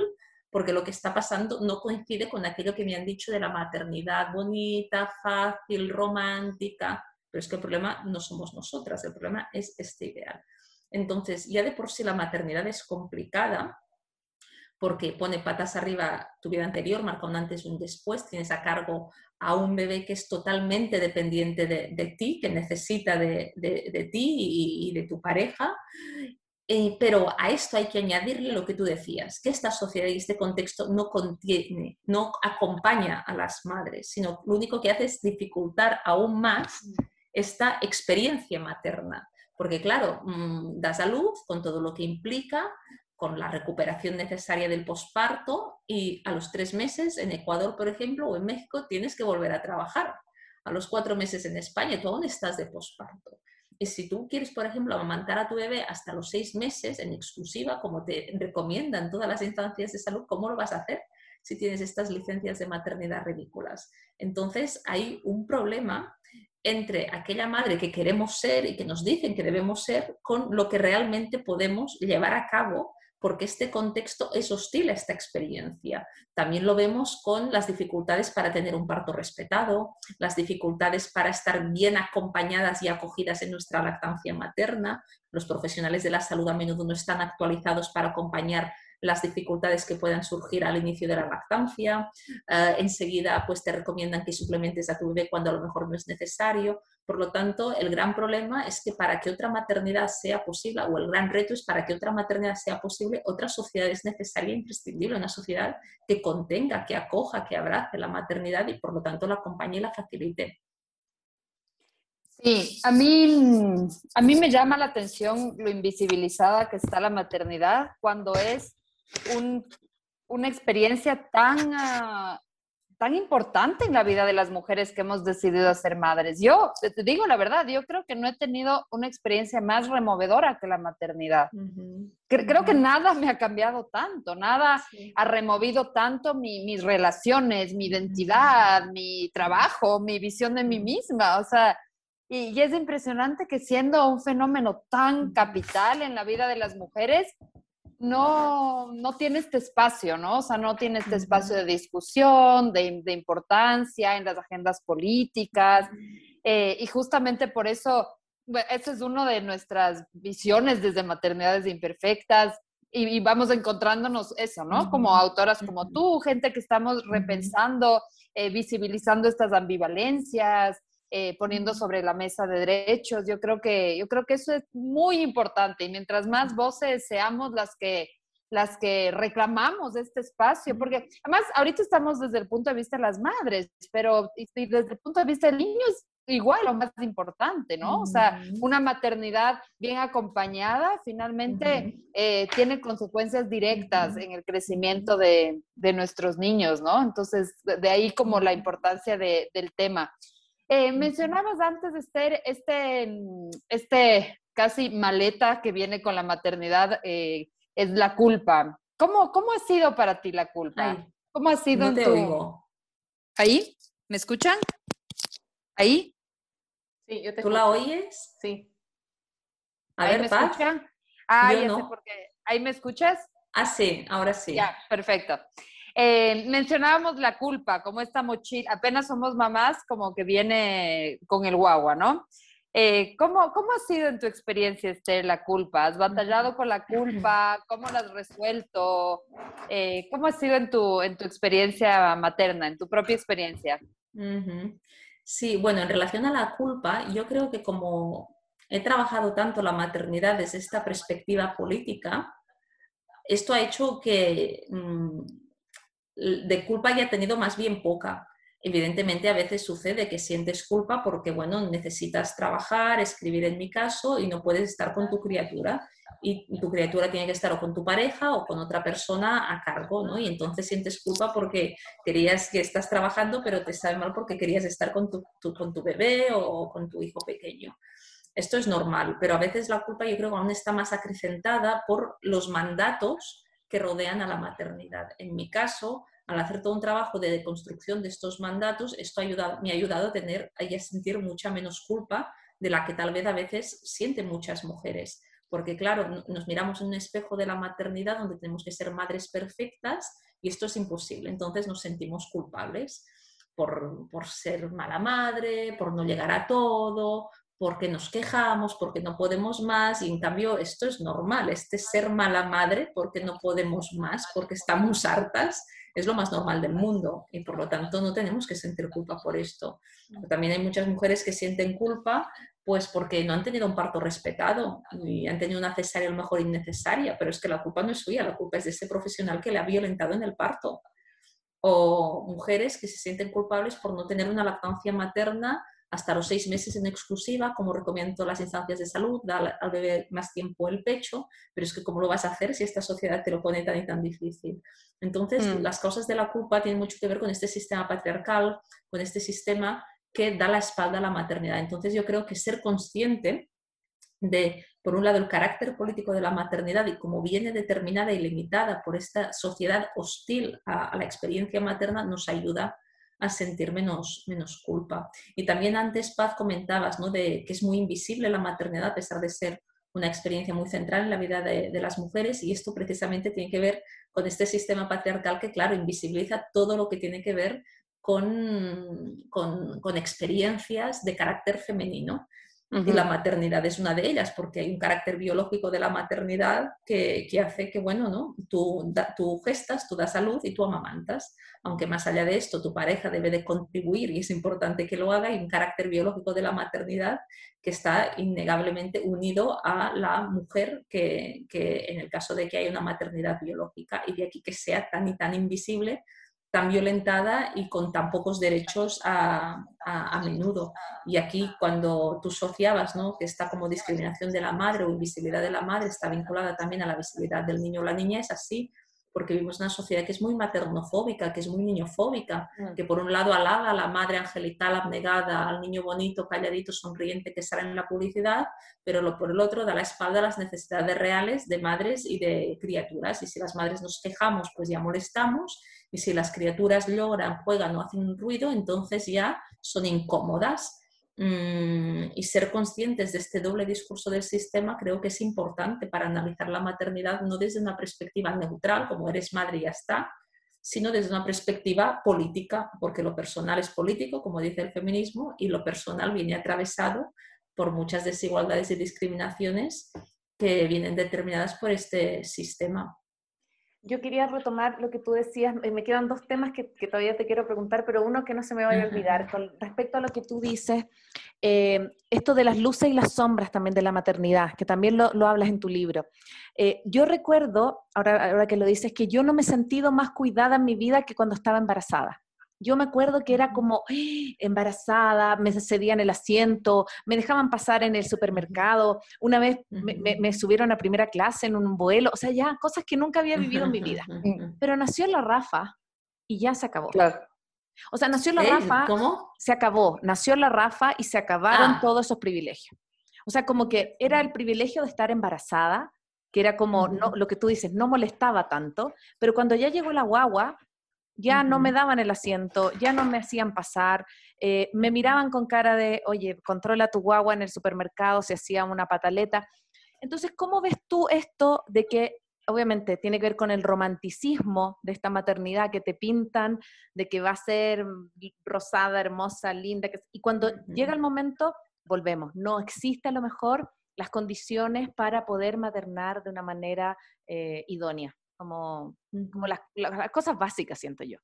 porque lo que está pasando no coincide con aquello que me han dicho de la maternidad bonita, fácil, romántica. Pero es que el problema no somos nosotras, el problema es este ideal. Entonces, ya de por sí la maternidad es complicada porque pone patas arriba tu vida anterior, marca un antes y un después, tienes a cargo a un bebé que es totalmente dependiente de, ti, que necesita de, ti y, de tu pareja. Eh, pero a esto hay que añadirle lo que tú decías, que esta sociedad y este contexto no contiene, no acompaña a las madres, sino lo único que hace es dificultar aún más esta experiencia materna. Porque claro, mm, das a luz con todo lo que implica, con la recuperación necesaria del posparto y a los tres meses en Ecuador, por ejemplo, o en México, tienes que volver a trabajar. A los cuatro meses en España, tú aún estás de posparto. Y si tú quieres, por ejemplo, amamantar a tu bebé hasta los seis meses en exclusiva, como te recomiendan todas las instancias de salud, ¿cómo lo vas a hacer si tienes estas licencias de maternidad ridículas? Entonces hay un problema entre aquella madre que queremos ser y que nos dicen que debemos ser con lo que realmente podemos llevar a cabo porque este contexto es hostil a esta experiencia. También lo vemos con las dificultades para tener un parto respetado, las dificultades para estar bien acompañadas y acogidas en nuestra lactancia materna. Los profesionales de la salud a menudo no están actualizados para acompañar las dificultades que puedan surgir al inicio de la lactancia. Eh, enseguida, pues te recomiendan que suplementes a tu bebé cuando a lo mejor no es necesario. Por lo tanto, el gran problema es que para que otra maternidad sea posible, o el gran reto es para que otra maternidad sea posible, otra sociedad es necesaria e imprescindible, una sociedad que contenga, que acoja, que abrace la maternidad y por lo tanto la acompañe y la facilite. Sí, a mí, a mí me llama la atención lo invisibilizada que está la maternidad cuando es una experiencia tan, ah, tan importante en la vida de las mujeres que hemos decidido ser madres. Yo te digo la verdad, yo creo que no he tenido una experiencia más removedora que la maternidad. Creo que nada me ha cambiado tanto, nada ha removido tanto mis relaciones, mi identidad, mi trabajo, mi visión de mí misma. O sea, y, y, es impresionante que siendo un fenómeno tan capital en la vida de las mujeres, no, no tiene este espacio, ¿no? O sea, no tiene este espacio de discusión, de, importancia en las agendas políticas. Eh, y justamente por eso, esa es una de nuestras visiones desde maternidades imperfectas. Y, vamos encontrándonos eso, ¿no? Como autoras como tú, gente que estamos repensando, eh, visibilizando estas ambivalencias, eh, poniendo sobre la mesa de derechos. Yo creo que, yo creo que eso es muy importante y mientras más voces seamos las que las que reclamamos este espacio, porque además ahorita estamos desde el punto de vista de las madres, pero desde el punto de vista del niño es igual lo más importante, ¿no? O sea, una maternidad bien acompañada finalmente eh, tiene consecuencias directas en el crecimiento de, de, nuestros niños, ¿no? Entonces, de ahí como la importancia de, del tema. Eh, mencionabas antes, Esther, este, mm, este casi maleta que viene con la maternidad eh, es la culpa. ¿Cómo, ¿Cómo ha sido para ti la culpa? ¿Cómo ha sido no te oigo. ¿Ahí? ¿Me escuchan? ¿Ahí? Sí, yo te ¿Tú la oyes? Sí. A ver, me escuchan? Ah, ya sé por qué. ¿Ahí me escuchas? Ah, sí, ahora sí. Ya, perfecto. Eh, mencionábamos la culpa, como esta mochila, apenas somos mamás, como que viene con el guagua, ¿no? Eh, ¿cómo, ¿Cómo ha sido en tu experiencia, Esther, la culpa? ¿Has batallado con la culpa? ¿Cómo la has resuelto? Eh, ¿Cómo ha sido en tu, en tu experiencia materna, en tu propia experiencia? Sí, bueno, en relación a la culpa, yo creo que como he trabajado tanto la maternidad desde esta perspectiva política, esto ha hecho que mm, de culpa haya tenido más bien poca Evidentemente, a veces sucede que sientes culpa porque, bueno, necesitas trabajar, escribir en mi caso, y no puedes estar con tu criatura. Y tu criatura tiene que estar o con tu pareja o con otra persona a cargo, ¿no? Y entonces sientes culpa porque querías que estás trabajando, pero te sabe mal porque querías estar con tu, con tu bebé o con tu hijo pequeño. Esto es normal, pero a veces la culpa yo creo que aún está más acrecentada por los mandatos que rodean a la maternidad. En mi caso, al hacer todo un trabajo de deconstrucción de estos mandatos, esto me ha ayudado a tener, a sentir mucha menos culpa de la que tal vez a veces sienten muchas mujeres. Porque claro, nos miramos en un espejo de la maternidad donde tenemos que ser madres perfectas y esto es imposible. Entonces nos sentimos culpables por, por ser mala madre, por no llegar a todo, porque nos quejamos, porque no podemos más, y en cambio esto es normal, este ser mala madre porque no podemos más, porque estamos hartas, es lo más normal del mundo y por lo tanto no tenemos que sentir culpa por esto. también hay muchas mujeres que sienten culpa pues porque no han tenido un parto respetado y han tenido una cesárea a lo mejor innecesaria, pero es que la culpa no es suya, la culpa es de ese profesional que le ha violentado en el parto. O mujeres que se sienten culpables por no tener una lactancia materna hasta los seis meses en exclusiva, como recomiendo las instancias de salud, dar al bebé más tiempo el pecho, pero es que ¿cómo lo vas a hacer si esta sociedad te lo pone tan y tan difícil? Entonces, mm. las causas de la culpa tienen mucho que ver con este sistema patriarcal, con este sistema que da la espalda a la maternidad. Entonces, yo creo que ser consciente de, por un lado, el carácter político de la maternidad y cómo viene determinada y limitada por esta sociedad hostil a, a la experiencia materna, nos ayuda a sentir menos, menos culpa. Y también antes, Paz, comentabas ¿no? de que es muy invisible la maternidad a pesar de ser una experiencia muy central en la vida de, las mujeres y esto precisamente tiene que ver con este sistema patriarcal que, claro, invisibiliza todo lo que tiene que ver con, con, con experiencias de carácter femenino. Y la maternidad es una de ellas, porque hay un carácter biológico de la maternidad que, que hace que, bueno, ¿no? Tú, tú, gestas, tú das salud y tú amamantas. Aunque más allá de esto, tu pareja debe de contribuir y es importante que lo haga, hay un carácter biológico de la maternidad que está innegablemente unido a la mujer, que, que en el caso de que haya una maternidad biológica, y de aquí que sea tan y tan invisible tan violentada y con tan pocos derechos a, a, menudo. Y aquí cuando tú asociabas ¿no? que está como discriminación de la madre o invisibilidad de la madre está vinculada también a la visibilidad del niño o la niña, es así, porque vivimos una sociedad que es muy maternofóbica, que es muy niñofóbica, mm. que por un lado alaba a la madre angelical abnegada, al niño bonito, calladito, sonriente que sale en la publicidad, pero por el otro da la espalda a las necesidades reales de madres y de criaturas. Y si las madres nos quejamos, pues ya molestamos y si las criaturas lloran, juegan o hacen ruido, entonces ya son incómodas. Mm, y ser conscientes de este doble discurso del sistema creo que es importante para analizar la maternidad no desde una perspectiva neutral, como eres madre y ya está, sino desde una perspectiva política, porque lo personal es político, como dice el feminismo, y lo personal viene atravesado por muchas desigualdades y discriminaciones que vienen determinadas por este sistema yo quería retomar lo que tú decías, eh, me quedan dos temas que, todavía te quiero preguntar, pero uno que no se me vaya a olvidar, con respecto a lo que tú dices, eh, esto de las luces y las sombras también de la maternidad, que también lo, hablas en tu libro. Eh, yo recuerdo, ahora, ahora que lo dices, que yo no me he sentido más cuidada en mi vida que cuando estaba embarazada. Yo me acuerdo que era como embarazada, me cedían el asiento, me dejaban pasar en el supermercado, una vez me, subieron a primera clase en un vuelo, o sea, ya cosas que nunca había vivido en mi vida. Pero nació la Rafa y ya se acabó. O sea, nació la Rafa, ¿cómo? Se acabó, nació la Rafa y se acabaron ah. todos esos privilegios. O sea, como que era el privilegio de estar embarazada, que era como no, lo que tú dices, no molestaba tanto, pero cuando ya llegó la guagua, ya no me daban el asiento, ya no me hacían pasar, eh, me miraban con cara de, oye, controla tu guagua en el supermercado, se hacía una pataleta. Entonces, ¿cómo ves tú esto de que, obviamente, tiene que ver con el romanticismo de esta maternidad que te pintan, de que va a ser rosada, hermosa, linda, y cuando llega el momento, volvemos, no existe a lo mejor las condiciones para poder maternar de una manera eh, idónea, como, como las, cosas básicas, siento yo.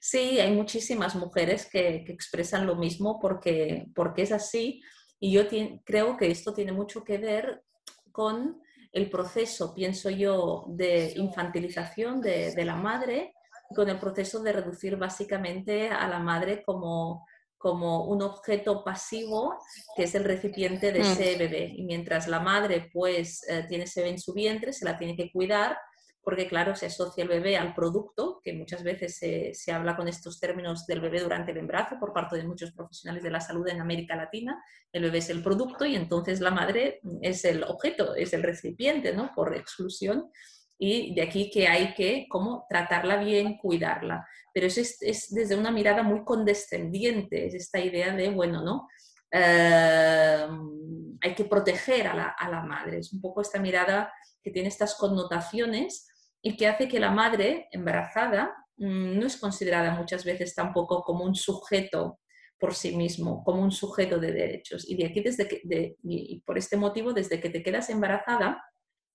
Sí, hay muchísimas mujeres que, expresan lo mismo porque, porque es así y yo creo que esto tiene mucho que ver con el proceso, pienso yo, de infantilización de, de la madre, con el proceso de reducir básicamente a la madre como como un objeto pasivo que es el recipiente de mm. ese bebé. Y mientras la madre pues eh, tiene ese bebé en su vientre, se la tiene que cuidar, porque claro, se asocia el bebé al producto, que muchas veces se, se, habla con estos términos del bebé durante el embarazo por parte de muchos profesionales de la salud en América Latina. El bebé es el producto y entonces la madre es el objeto, es el recipiente, ¿no? Por exclusión y de aquí que hay que cómo tratarla bien, cuidarla. Pero eso es, desde una mirada muy condescendiente, es esta idea de, bueno, ¿no? Em, hay que proteger a la, a la, madre. Es un poco esta mirada que tiene estas connotaciones y que hace que la madre embarazada mm, no es considerada muchas veces tampoco como un sujeto por sí mismo, como un sujeto de derechos. Y de aquí, desde que, y por este motivo, desde que te quedas embarazada,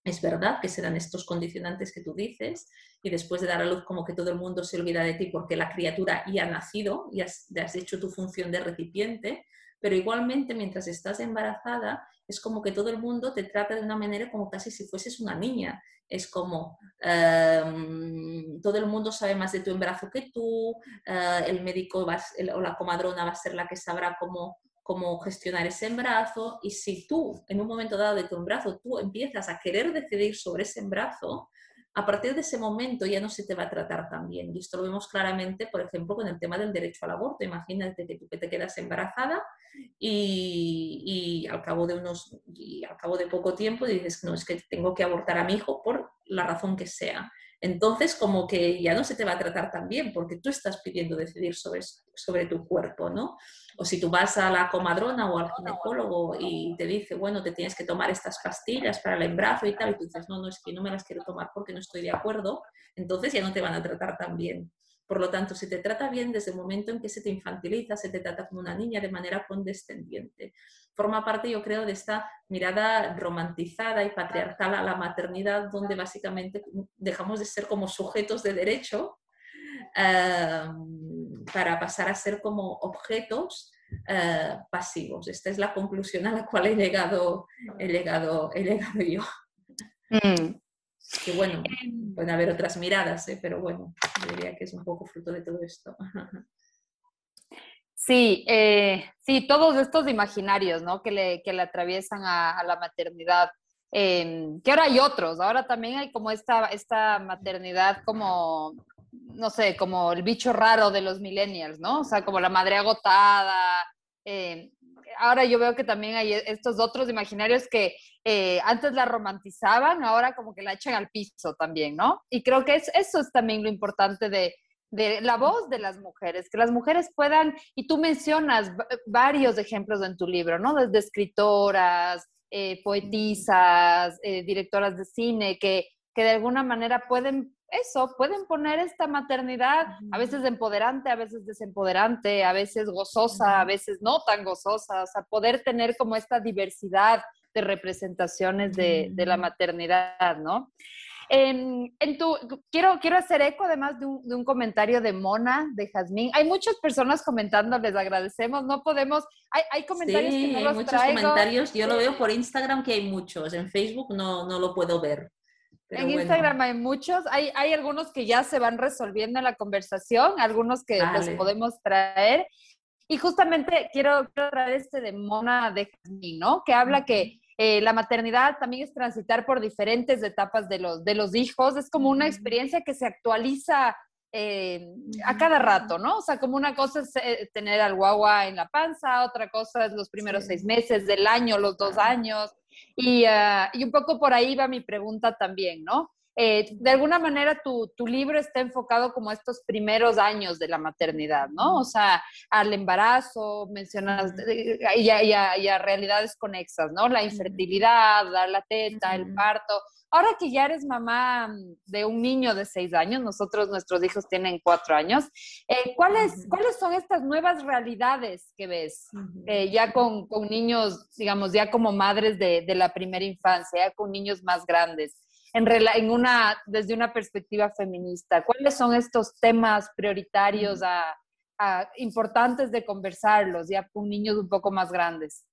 es verdad que serán estos condicionantes que tú dices y después de dar a luz como que todo el mundo se olvida de ti porque la criatura ya ha nacido y has, has hecho tu función de recipiente, pero igualmente mientras estás embarazada es como que todo el mundo te trata de una manera como casi si fueses una niña. Es como em, todo el mundo sabe más de tu embarazo que tú, eh, el médico o la comadrona va a ser la que sabrá cómo cómo gestionar ese embarazo y si tú en un momento dado de tu embarazo tú empiezas a querer decidir sobre ese embarazo, a partir de ese momento ya no se te va a tratar tan bien. Y esto lo vemos claramente, por ejemplo, con el tema del derecho al aborto. Imagínate que tú te quedas embarazada y, al cabo de unos y al cabo de poco tiempo dices, no, es que tengo que abortar a mi hijo por la razón que sea entonces como que ya no se te va a tratar tan bien porque tú estás pidiendo decidir sobre, sobre tu cuerpo, ¿no? O si tú vas a la comadrona o al ginecólogo y te dice, bueno, te tienes que tomar estas pastillas para el embarazo y tal, y tú dices, no, no, es que no me las quiero tomar porque no estoy de acuerdo, entonces ya no te van a tratar tan bien. Por lo tanto, se te trata bien desde el momento en que se te infantiliza, se te trata como una niña de manera condescendiente. Forma parte, yo creo, de esta mirada romantizada y patriarcal a la maternidad, donde básicamente dejamos de ser como sujetos de derecho em, para pasar a ser como objetos eh, pasivos. Esta es la conclusión a la cual he llegado, he llegado, he llegado yo. Mm. Que bueno, em. pueden haber otras miradas, ¿eh? pero bueno, diría que es un poco fruto de todo esto. <laughs> Sí, eh, sí, todos estos imaginarios, ¿no? Que le, que le atraviesan a, la maternidad. Em, que ahora hay otros, ahora también hay como esta, esta maternidad como, no sé, como el bicho raro de los millennials, ¿no? O sea, como la madre agotada, em, ahora yo veo que también hay estos otros imaginarios que eh, antes la romantizaban, ahora como que la echan al piso también, ¿no? Y creo que eso es también lo importante de, la voz de las mujeres, que las mujeres puedan, y tú mencionas varios ejemplos en tu libro, ¿no? Desde escritoras, eh, poetisas, eh, directoras de cine, que, que de alguna manera pueden eso, pueden poner esta maternidad a veces empoderante, a veces desempoderante, a veces gozosa, a veces no tan gozosa, o sea, poder tener como esta diversidad de representaciones de, la maternidad, ¿no? En, tu, quiero, quiero hacer eco además de un, comentario de Mona, de Jazmín. Hay muchas personas comentando, les agradecemos. No podemos, hay, hay comentarios que no hay muchos comentarios. Yo lo veo por Instagram que hay muchos. En Facebook no, no lo puedo ver en Instagram hay muchos, hay, hay algunos que ya se van resolviendo en la conversación, algunos que los podemos traer. Y justamente quiero, traer este de Mona de Jazmín, ¿no? Que habla que eh, la maternidad también es transitar por diferentes etapas de los, de los hijos, es como una experiencia que se actualiza eh, a cada rato, ¿no? O sea, como una cosa es eh, tener al guagua en la panza, otra cosa es los primeros seis meses del año, los dos años, y, ah, y, un poco por ahí va mi pregunta también, ¿no? Eh, de alguna manera tu, libro está enfocado como estos primeros años de la maternidad, ¿no? O sea, al embarazo, mencionas, y a, realidades conexas, ¿no? La infertilidad, dar la teta, el parto. Ahora que ya eres mamá de un niño de seis años, nosotros, nuestros hijos tienen cuatro años, eh, ¿cuáles, ¿cuáles son estas nuevas realidades que ves eh, ya con, niños, digamos, ya como madres de, de la primera infancia, ya con niños más grandes? En, en una, desde una perspectiva feminista? ¿Cuáles son estos temas prioritarios importantes de conversarlos ya con niños un poco más grandes?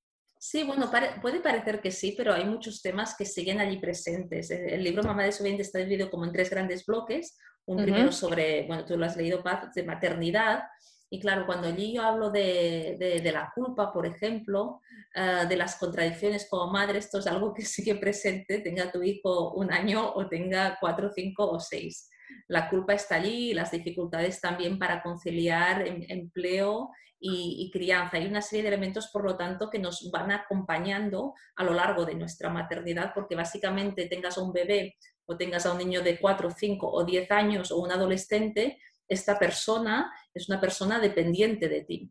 Sí, bueno, puede parecer que sí, pero hay muchos temas que siguen allí presentes. El libro Mamá de Soviente está dividido como en tres grandes bloques. Un primero sobre, bueno, tú lo has leído, Paz, de maternidad, y claro, cuando allí yo hablo de, la culpa, por ejemplo, eh, de las contradicciones como madre, esto es algo que sigue presente, tenga tu hijo un año o tenga cuatro, cinco o seis. La culpa está allí las dificultades también para conciliar em, empleo y, y, crianza. Hay una serie de elementos, por lo tanto, que nos van acompañando a lo largo de nuestra maternidad, porque básicamente tengas a un bebé o tengas a un niño de 4, 5 o 10 años o un adolescente, esta persona es una persona dependiente de ti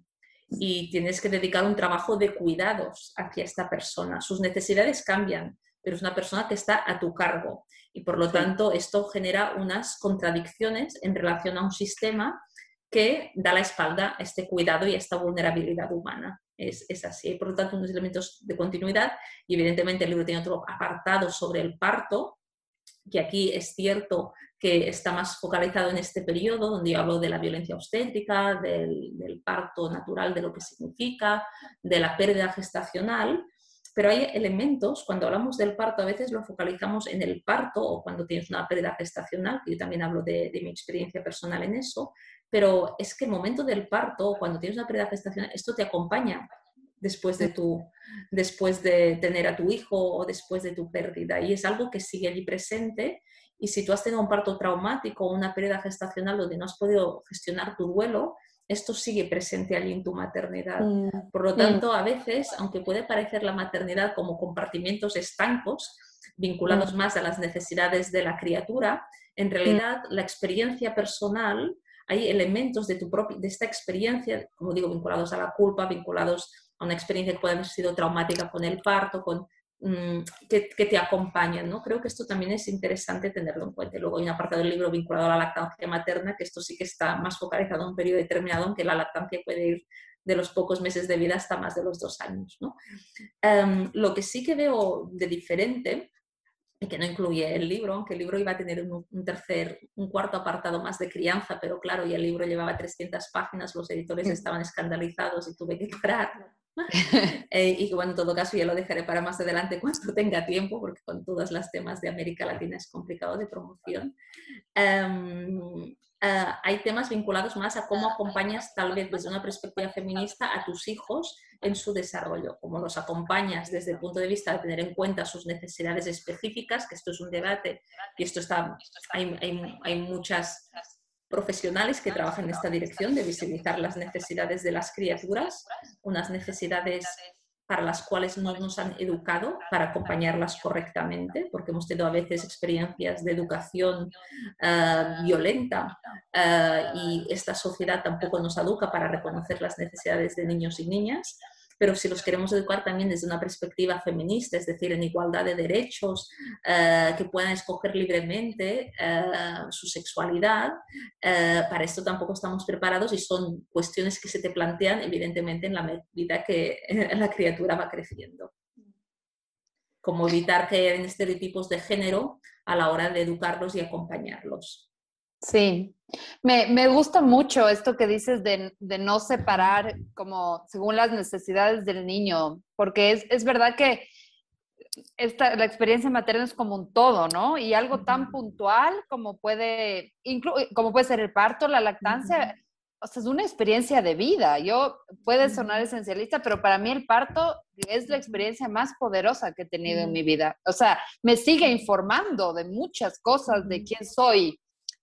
y tienes que dedicar un trabajo de cuidados hacia esta persona. Sus necesidades cambian, pero es una persona que está a tu cargo y por lo tanto esto genera unas contradicciones en relación a un sistema que da la espalda a este cuidado y a esta vulnerabilidad humana. Es, es así. Por lo tanto, unos elementos de continuidad y evidentemente el libro tiene otro apartado sobre el parto, que aquí es cierto que está más focalizado en este periodo, donde yo hablo de la violencia obstétrica, del, parto natural, de lo que significa, de la pérdida gestacional, pero hay elementos, cuando hablamos del parto, a veces lo focalizamos en el parto o cuando tienes una pérdida gestacional, que yo también hablo de, mi experiencia personal en eso, pero es que el momento del parto o cuando tienes una pérdida gestacional, esto te acompaña después de, tu, después de tener a tu hijo o después de tu pérdida. Y es algo que sigue allí presente y si tú has tenido un parto traumático o una pérdida gestacional donde no has podido gestionar tu duelo, esto sigue presente allí en tu maternidad. Mm, Por lo mm. tanto, a veces, aunque puede parecer la maternidad como compartimientos estancos, vinculados mm. más a las necesidades de la criatura, en realidad la experiencia personal, hay elementos de, tu de esta experiencia, como digo, vinculados a la culpa, vinculados una experiencia que puede haber sido traumática con el parto, con Mm, que, te acompañan. ¿no? Creo que esto también es interesante tenerlo en cuenta. Luego hay un apartado del libro vinculado a la lactancia materna, que esto sí que está más focalizado en un periodo determinado, aunque la lactancia puede ir de los pocos meses de vida hasta más de los dos años. ¿no? Em, lo que sí que veo de diferente y que no incluye el libro, aunque el libro iba a tener un, tercer, un cuarto apartado más de crianza, pero claro, y el libro llevaba 300 páginas, los editores estaban escandalizados y tuve que parar. <laughs> Eh, y bueno, en todo caso ya lo dejaré para más adelante <laughs> cuando tenga tiempo, porque con todos los temas de América Latina es complicado de promoción. Em, eh, hay temas vinculados más a cómo acompañas tal vez desde una perspectiva feminista a tus hijos en su desarrollo, cómo los acompañas desde el punto de vista de tener en cuenta sus necesidades específicas, que esto es un debate y esto está, hay, hay, hay muchas profesionales que trabajan en esta dirección de visibilizar las necesidades de las criaturas, unas necesidades para las cuales no nos han educado para acompañarlas correctamente, porque hemos tenido a veces experiencias de educación eh, violenta eh, y esta sociedad tampoco nos educa para reconocer las necesidades de niños y niñas pero si los queremos educar también desde una perspectiva feminista, es decir, en igualdad de derechos, eh, que puedan escoger libremente eh, su sexualidad, eh, para esto tampoco estamos preparados y son cuestiones que se te plantean evidentemente en la medida que <laughs> la criatura va creciendo. Como evitar que hayan estereotipos de género a la hora de educarlos y acompañarlos. Sí, me, gusta mucho esto que dices de, no separar como según las necesidades del niño, porque es, verdad que esta, la experiencia materna es como un todo, ¿no? Y algo tan puntual como puede, como puede ser el parto, la lactancia, o sea, es una experiencia de vida. Yo puede sonar esencialista, pero para mí el parto es la experiencia más poderosa que he tenido en mi vida. O sea, me sigue informando de muchas cosas, de quién soy,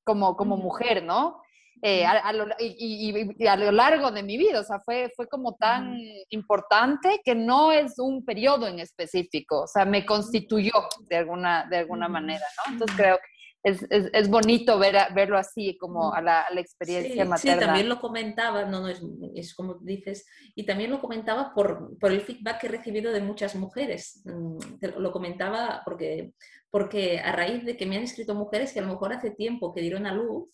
como, como mujer, ¿no? Eh, a, lo, y, a lo largo de mi vida, o sea, fue, fue como tan importante que no es un periodo en específico, o sea, me constituyó de alguna, de alguna manera, ¿no? Entonces creo que es, bonito ver verlo así, como a la, experiencia materna. Sí, también lo comentaba, no, no, es, como dices, y también lo comentaba por, por, el feedback que he recibido de muchas mujeres. Mm, lo comentaba porque, porque a raíz de que me han escrito mujeres que a lo mejor hace tiempo que dieron a luz,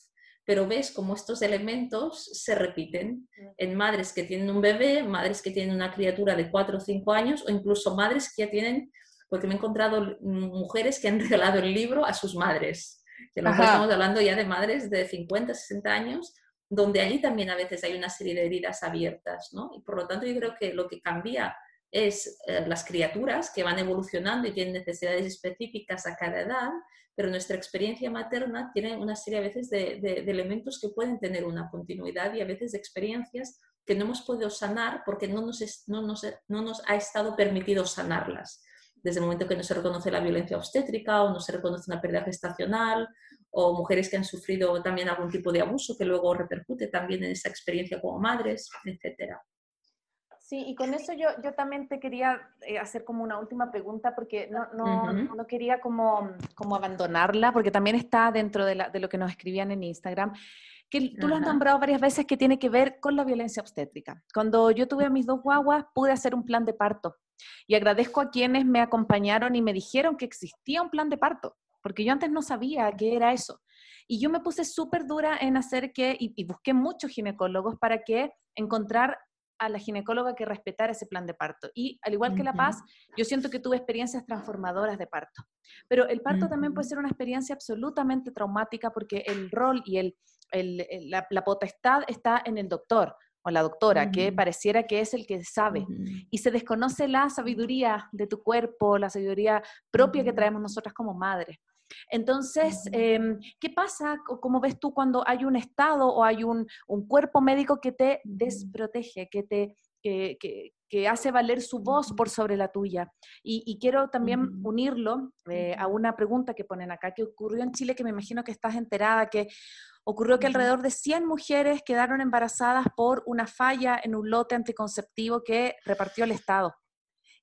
pero ves cómo estos elementos se repiten en madres que tienen un bebé, madres que tienen una criatura de 4 o 5 años o incluso madres que ya tienen, porque me he encontrado mujeres que han <laughs> regalado el libro a sus madres que estamos hablando ya de madres de 50, 60 años, donde allí también a veces hay una serie de heridas abiertas, ¿no? Y por lo tanto yo creo que lo que cambia es eh, las criaturas que van evolucionando y tienen necesidades específicas a cada edad, pero nuestra experiencia materna tiene una serie a veces de, elementos que pueden tener una continuidad y a veces de experiencias que no hemos podido sanar porque no nos, no nos, no nos ha estado permitido sanarlas desde el momento que no se reconoce la violencia obstétrica o no se reconoce una pérdida gestacional o mujeres que han sufrido también algún tipo de abuso que luego repercute también en esa experiencia como madres, etcétera. Sí, y con eso yo, yo también te quería eh, hacer como una última pregunta, porque no, no, no quería como, como abandonarla, porque también está dentro de, la, de, lo que nos escribían en Instagram, que tú lo has nombrado varias veces que tiene que ver con la violencia obstétrica. Cuando yo tuve a mis dos guaguas, pude hacer un plan de parto y agradezco a quienes me acompañaron y me dijeron que existía un plan de parto, porque yo antes no sabía qué era eso. Y yo me puse súper dura en hacer que, y, busqué muchos ginecólogos para que encontrar a la ginecóloga que respetara ese plan de parto. Y al igual que La Paz, yo siento que tuve experiencias transformadoras de parto. Pero el parto también puede ser una experiencia absolutamente traumática porque el rol y el, la, potestad está en el doctor o la doctora, que pareciera que es el que sabe. Y se desconoce la sabiduría de tu cuerpo, la sabiduría propia que traemos nosotras como madres. Entonces, em, ¿qué pasa? ¿Cómo ves tú cuando hay un estado o hay un, cuerpo médico que te desprotege, que te... Que, hace valer su voz por sobre la tuya. Y, quiero también unirlo eh, a una pregunta que ponen acá, que ocurrió en Chile, que me imagino que estás enterada, que ocurrió que alrededor de 100 mujeres quedaron embarazadas por una falla en un lote anticonceptivo que repartió el Estado.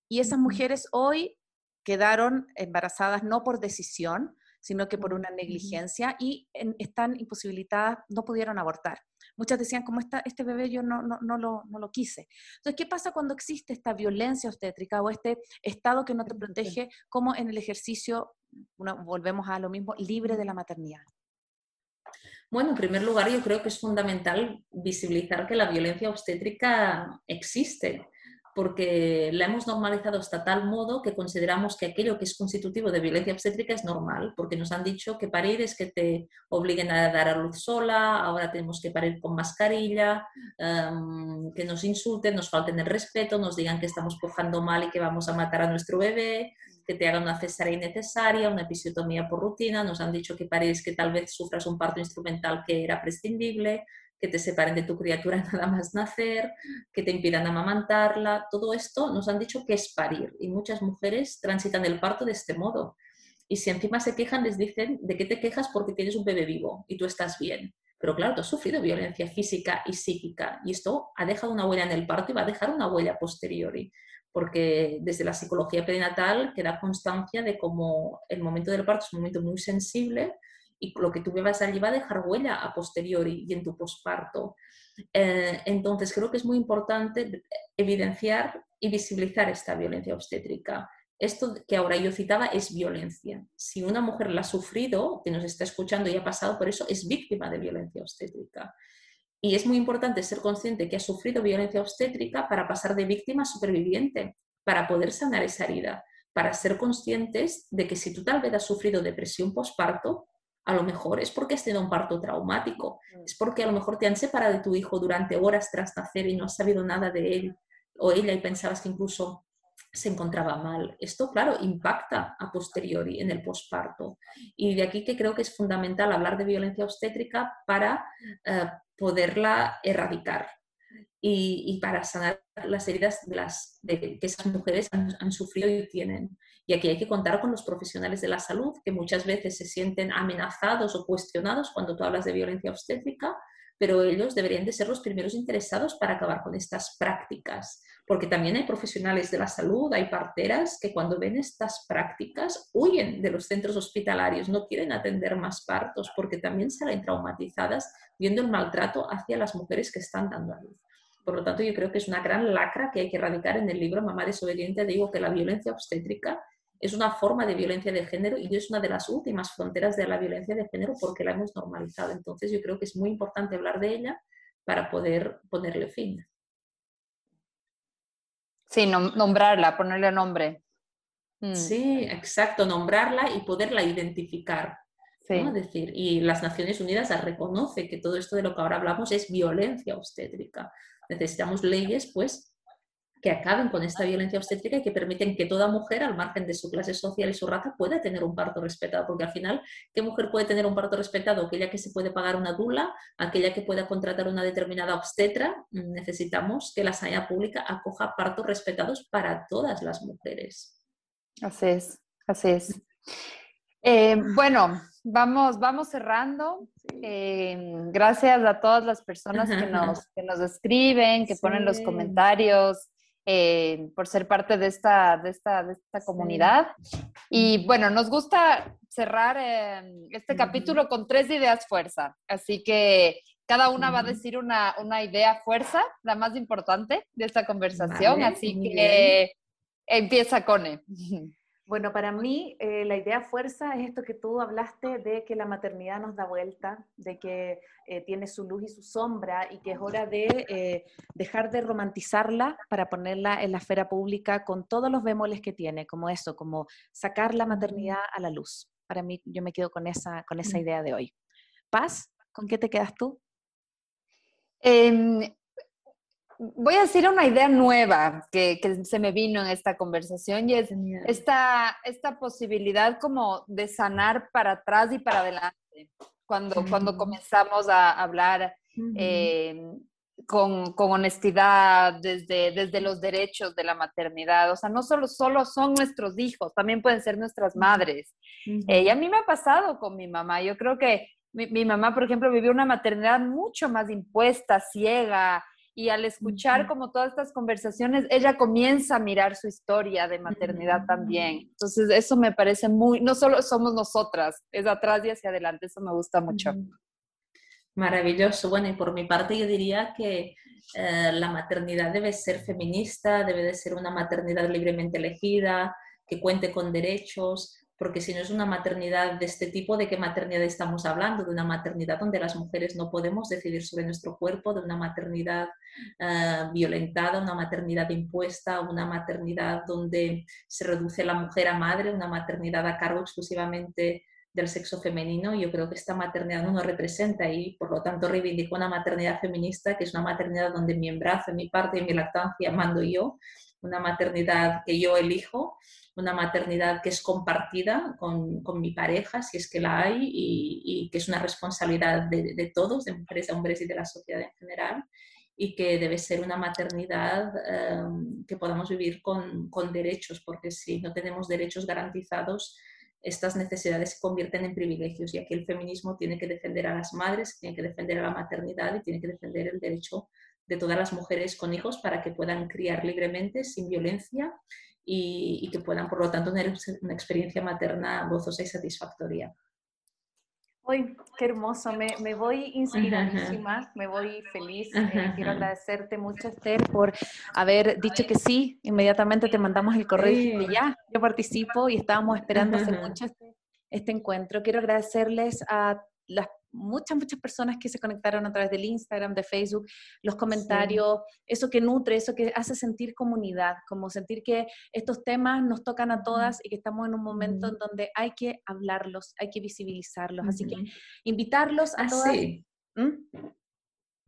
Y esas mujeres hoy quedaron embarazadas no por decisión, sino que por una negligencia y están imposibilitadas, no pudieron abortar. Muchas decían, como esta, este bebé yo no, no, lo, no lo quise. Entonces, ¿qué pasa cuando existe esta violencia obstétrica o este estado que no te protege, como en el ejercicio, volvemos a lo mismo, libre de la maternidad? Bueno, en primer lugar, yo creo que es fundamental visibilizar que la violencia obstétrica existe, porque la hemos normalizado hasta tal modo que consideramos que aquello que es constitutivo de violencia obstétrica es normal, porque nos han dicho que parir es que te obliguen a dar a luz sola, ahora tenemos que parir con mascarilla, em, que nos insulten, nos falten el respeto, nos digan que estamos pujando mal y que vamos a matar a nuestro bebé, que te hagan una cesárea innecesaria, una episiotomía por rutina, nos han dicho que pares que tal vez sufras un parto instrumental que era prescindible, que te separen de tu criatura <laughs> nada más nacer, que te impidan amamantarla, todo esto nos han dicho que es parir y muchas mujeres transitan el parto de este modo. Y si encima se quejan, les dicen de qué te quejas porque tienes un bebé vivo y tú estás bien. Pero claro, tú has sufrido violencia física y psíquica y esto ha dejado una huella en el parto y va a dejar una huella posteriori porque desde la psicología perinatal queda constancia de cómo el momento del parto es un momento muy sensible y lo que tú bebas allí va a dejar huella a posteriori y en tu posparto. Eh, entonces, creo que es muy importante evidenciar y visibilizar esta violencia obstétrica. Esto que ahora yo citaba es violencia. Si una mujer la ha sufrido, que nos está escuchando y ha pasado por eso, es víctima de violencia obstétrica. Y es muy importante ser consciente que ha sufrido violencia obstétrica para pasar de víctima a superviviente, para poder sanar esa herida, para ser conscientes de que si tú tal vez has sufrido depresión postparto, a lo mejor es porque has tenido un parto traumático, mm. es porque a lo mejor te han separado de tu hijo durante horas tras nacer y no has sabido nada de él o ella y pensabas que incluso se encontraba mal. Esto, claro, impacta a posteriori en el posparto. Y de aquí que creo que es fundamental hablar de violencia obstétrica para eh, poderla erradicar y, para sanar las heridas de las, que esas mujeres han, sufrido y tienen. Y aquí hay que contar con los profesionales de la salud, que muchas veces se sienten amenazados o cuestionados cuando tú hablas de violencia obstétrica, pero ellos deberían de ser los primeros interesados para acabar con estas prácticas, porque también hay profesionales de la salud, hay parteras que cuando ven estas prácticas huyen de los centros hospitalarios, no quieren atender más partos porque también salen traumatizadas viendo el maltrato hacia las mujeres que están dando a luz. Por lo tanto, yo creo que es una gran lacra que hay que erradicar en el libro Mamá desobediente. Digo que la violencia obstétrica es una forma de violencia de género y es una de las últimas fronteras de la violencia de género porque la hemos normalizado. Entonces, yo creo que es muy importante hablar de ella para poder ponerle fin. Sí, nombrarla, ponerle nombre. Mm. Sí, exacto, nombrarla y poderla identificar. Es decir, y las Naciones Unidas reconoce que todo esto de lo que ahora hablamos es violencia obstétrica. Necesitamos leyes, pues, que acaben con esta violencia obstétrica y que permiten que toda mujer, al margen de su clase social y su raza, pueda tener un parto respetado. Porque al final, ¿qué mujer puede tener un parto respetado? Aquella que se puede pagar una dula, aquella que pueda contratar una determinada obstetra. Necesitamos que la sanidad pública acoja partos respetados para todas las mujeres. Así es, así es. Eh, bueno, vamos, vamos cerrando. Eh, gracias a todas las personas que nos, que nos escriben, que ponen los comentarios, eh, por ser parte de esta, de esta, de esta comunidad. Y bueno, nos gusta cerrar em, este capítulo con tres ideas fuerza. Así que cada una va a decir una, una idea fuerza, la más importante de esta conversación. así que empieza Cone. <laughs> Bueno, para mí eh, la idea fuerza es esto que tú hablaste de que la maternidad nos da vuelta, de que eh, tiene su luz y su sombra y que es hora de eh, dejar de romantizarla para ponerla en la esfera pública con todos los bemoles que tiene, como eso, como sacar la maternidad a la luz. Para mí yo me quedo con esa, con esa idea de hoy. Paz, ¿con qué te quedas tú? Em, voy a decir una idea nueva que, se me vino en esta conversación y es esta, esta posibilidad como de sanar para atrás y para adelante. Cuando, cuando comenzamos a hablar eh, con, honestidad desde, desde los derechos de la maternidad. O sea, no solo, solo son nuestros hijos, también pueden ser nuestras madres. Eh, y a mí me ha pasado con mi mamá. Yo creo que mi, mi mamá, por ejemplo, vivió una maternidad mucho más impuesta, ciega, y al escuchar como todas estas conversaciones, ella comienza a mirar su historia de maternidad también. Entonces, eso me parece muy, no solo somos nosotras, es atrás y hacia adelante, eso me gusta mucho. Maravilloso. Bueno, y por mi parte yo diría que eh, la maternidad debe ser feminista, debe de ser una maternidad libremente elegida, que cuente con derechos, porque si no es una maternidad de este tipo, ¿de qué maternidad estamos hablando? De una maternidad donde las mujeres no podemos decidir sobre nuestro cuerpo, de una maternidad uh, violentada, una maternidad impuesta, una maternidad donde se reduce la mujer a madre, una maternidad a cargo exclusivamente del sexo femenino. Yo creo que esta maternidad no nos representa y por lo tanto reivindico una maternidad feminista, que es una maternidad donde mi embrazo, mi parte y mi lactancia mando yo, una maternidad que yo elijo una maternidad que es compartida con, con, mi pareja, si es que la hay, y, y que es una responsabilidad de, de, todos, de mujeres, hombres y de la sociedad en general, y que debe ser una maternidad em, que podamos vivir con, con, derechos, porque si no tenemos derechos garantizados, estas necesidades se convierten en privilegios, y aquí el feminismo tiene que defender a las madres, tiene que defender a la maternidad y tiene que defender el derecho de todas las mujeres con hijos para que puedan criar libremente, sin violencia y, que puedan, por lo tanto, tener una experiencia materna gozosa y satisfactoria. Uy, qué hermoso, me, me voy inspiradísima, me voy feliz. Eh, quiero agradecerte mucho, Esther, por haber dicho que sí. Inmediatamente te mandamos el correo y ya, yo participo y estábamos esperando hace mucho este, este encuentro. Quiero agradecerles a las muchas, muchas personas que se conectaron a través del Instagram, de Facebook, los comentarios, eso que nutre, eso que hace sentir comunidad, como sentir que estos temas nos tocan a todas y que estamos en un momento en donde hay que hablarlos, hay que visibilizarlos. Así que invitarlos a ah, todas. ¿Mm?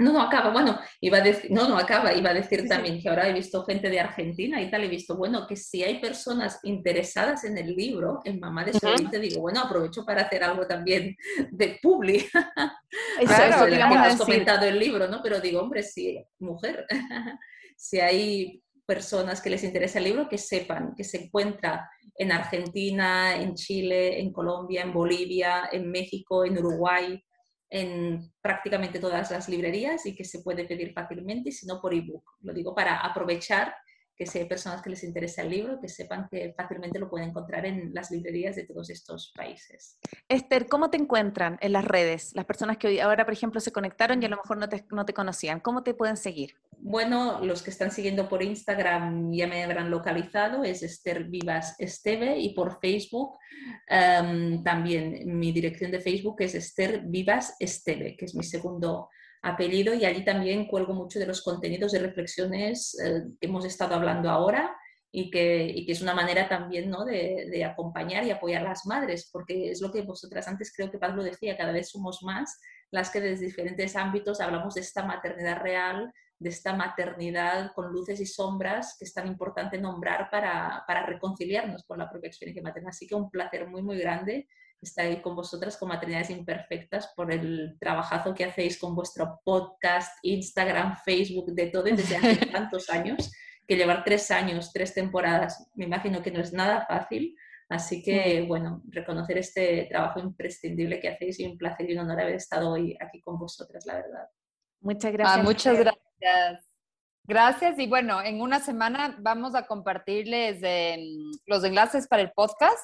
No, no acaba, bueno, iba a decir, no, no acaba, iba a decir también que ahora he visto gente de Argentina y tal, he visto, bueno, que si hay personas interesadas en el libro, en Mamá de te digo, bueno, aprovecho para hacer algo también de publi. <laughs> Claro, que has comentado el libro, ¿no? Pero digo, hombre, si mujer, <laughs> si hay personas que les interesa el libro, que sepan que se encuentra en Argentina, en Chile, en Colombia, en Bolivia, en México, en Uruguay, en prácticamente todas las librerías y que se puede pedir fácilmente, si no por ebook. Lo digo para aprovechar que si hay personas que les interesa el libro, que sepan que fácilmente lo pueden encontrar en las librerías de todos estos países. Esther, ¿cómo te encuentran en las redes? Las personas que hoy, ahora, por ejemplo, se conectaron y a lo mejor no te, no te conocían, ¿cómo te pueden seguir? Bueno, los que están siguiendo por Instagram ya me habrán localizado, es Esther Vivas Esteve, y por Facebook em, también mi dirección de Facebook es Esther Vivas Esteve, que es mi segundo apellido y allí también cuelgo mucho de los contenidos de reflexiones eh, que hemos estado hablando ahora y que, es una manera también ¿no? de, acompañar y apoyar a las madres, porque es lo que vosotras antes creo que Pablo decía, cada vez somos más las que desde diferentes ámbitos hablamos de esta maternidad real, de esta maternidad con luces y sombras que es tan importante nombrar para, para reconciliarnos con la propia experiencia materna. Así que un placer muy, muy grande estar ahí con vosotras con Maternidades Imperfectas por el trabajazo que hacéis con vuestro podcast, Instagram, Facebook, de todo desde hace <laughs> tantos años, que llevar tres años, tres temporadas, me imagino que no es nada fácil. Así que, bueno, reconocer este trabajo imprescindible que hacéis y un placer y un honor haber estado hoy aquí con vosotras, la verdad. Muchas ah, gracias. muchas gracias. Gracias y bueno, en una semana vamos a compartirles em, los enlaces para el podcast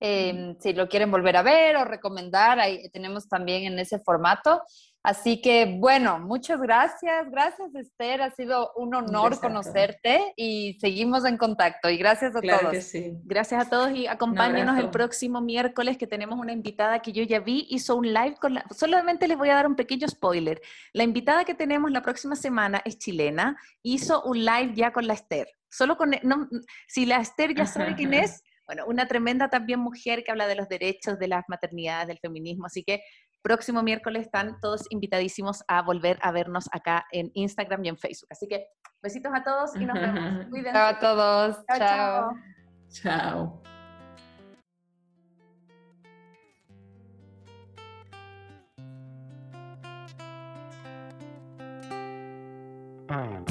Em, si lo quieren volver a ver o recomendar, ahí tenemos también en ese formato. Así que bueno, muchas gracias. Gracias Esther, ha sido un honor conocerte y seguimos en contacto. Y gracias a todos. Gracias a todos y acompáñenos el próximo miércoles que tenemos una invitada que yo ya vi, hizo un live con la... Solamente les voy a dar un pequeño spoiler. La invitada que tenemos la próxima semana es chilena, hizo un live ya con la Esther. Solo con... No, si la Esther ya sabe quién <laughs> es bueno, una tremenda también mujer que habla de los derechos, de las maternidades, del feminismo. Así que próximo miércoles están todos invitadísimos a volver a vernos acá en Instagram y en Facebook. Así que besitos a todos y nos vemos. <laughs> Cuídense. Chao a todos. Chao. Chao. Ah,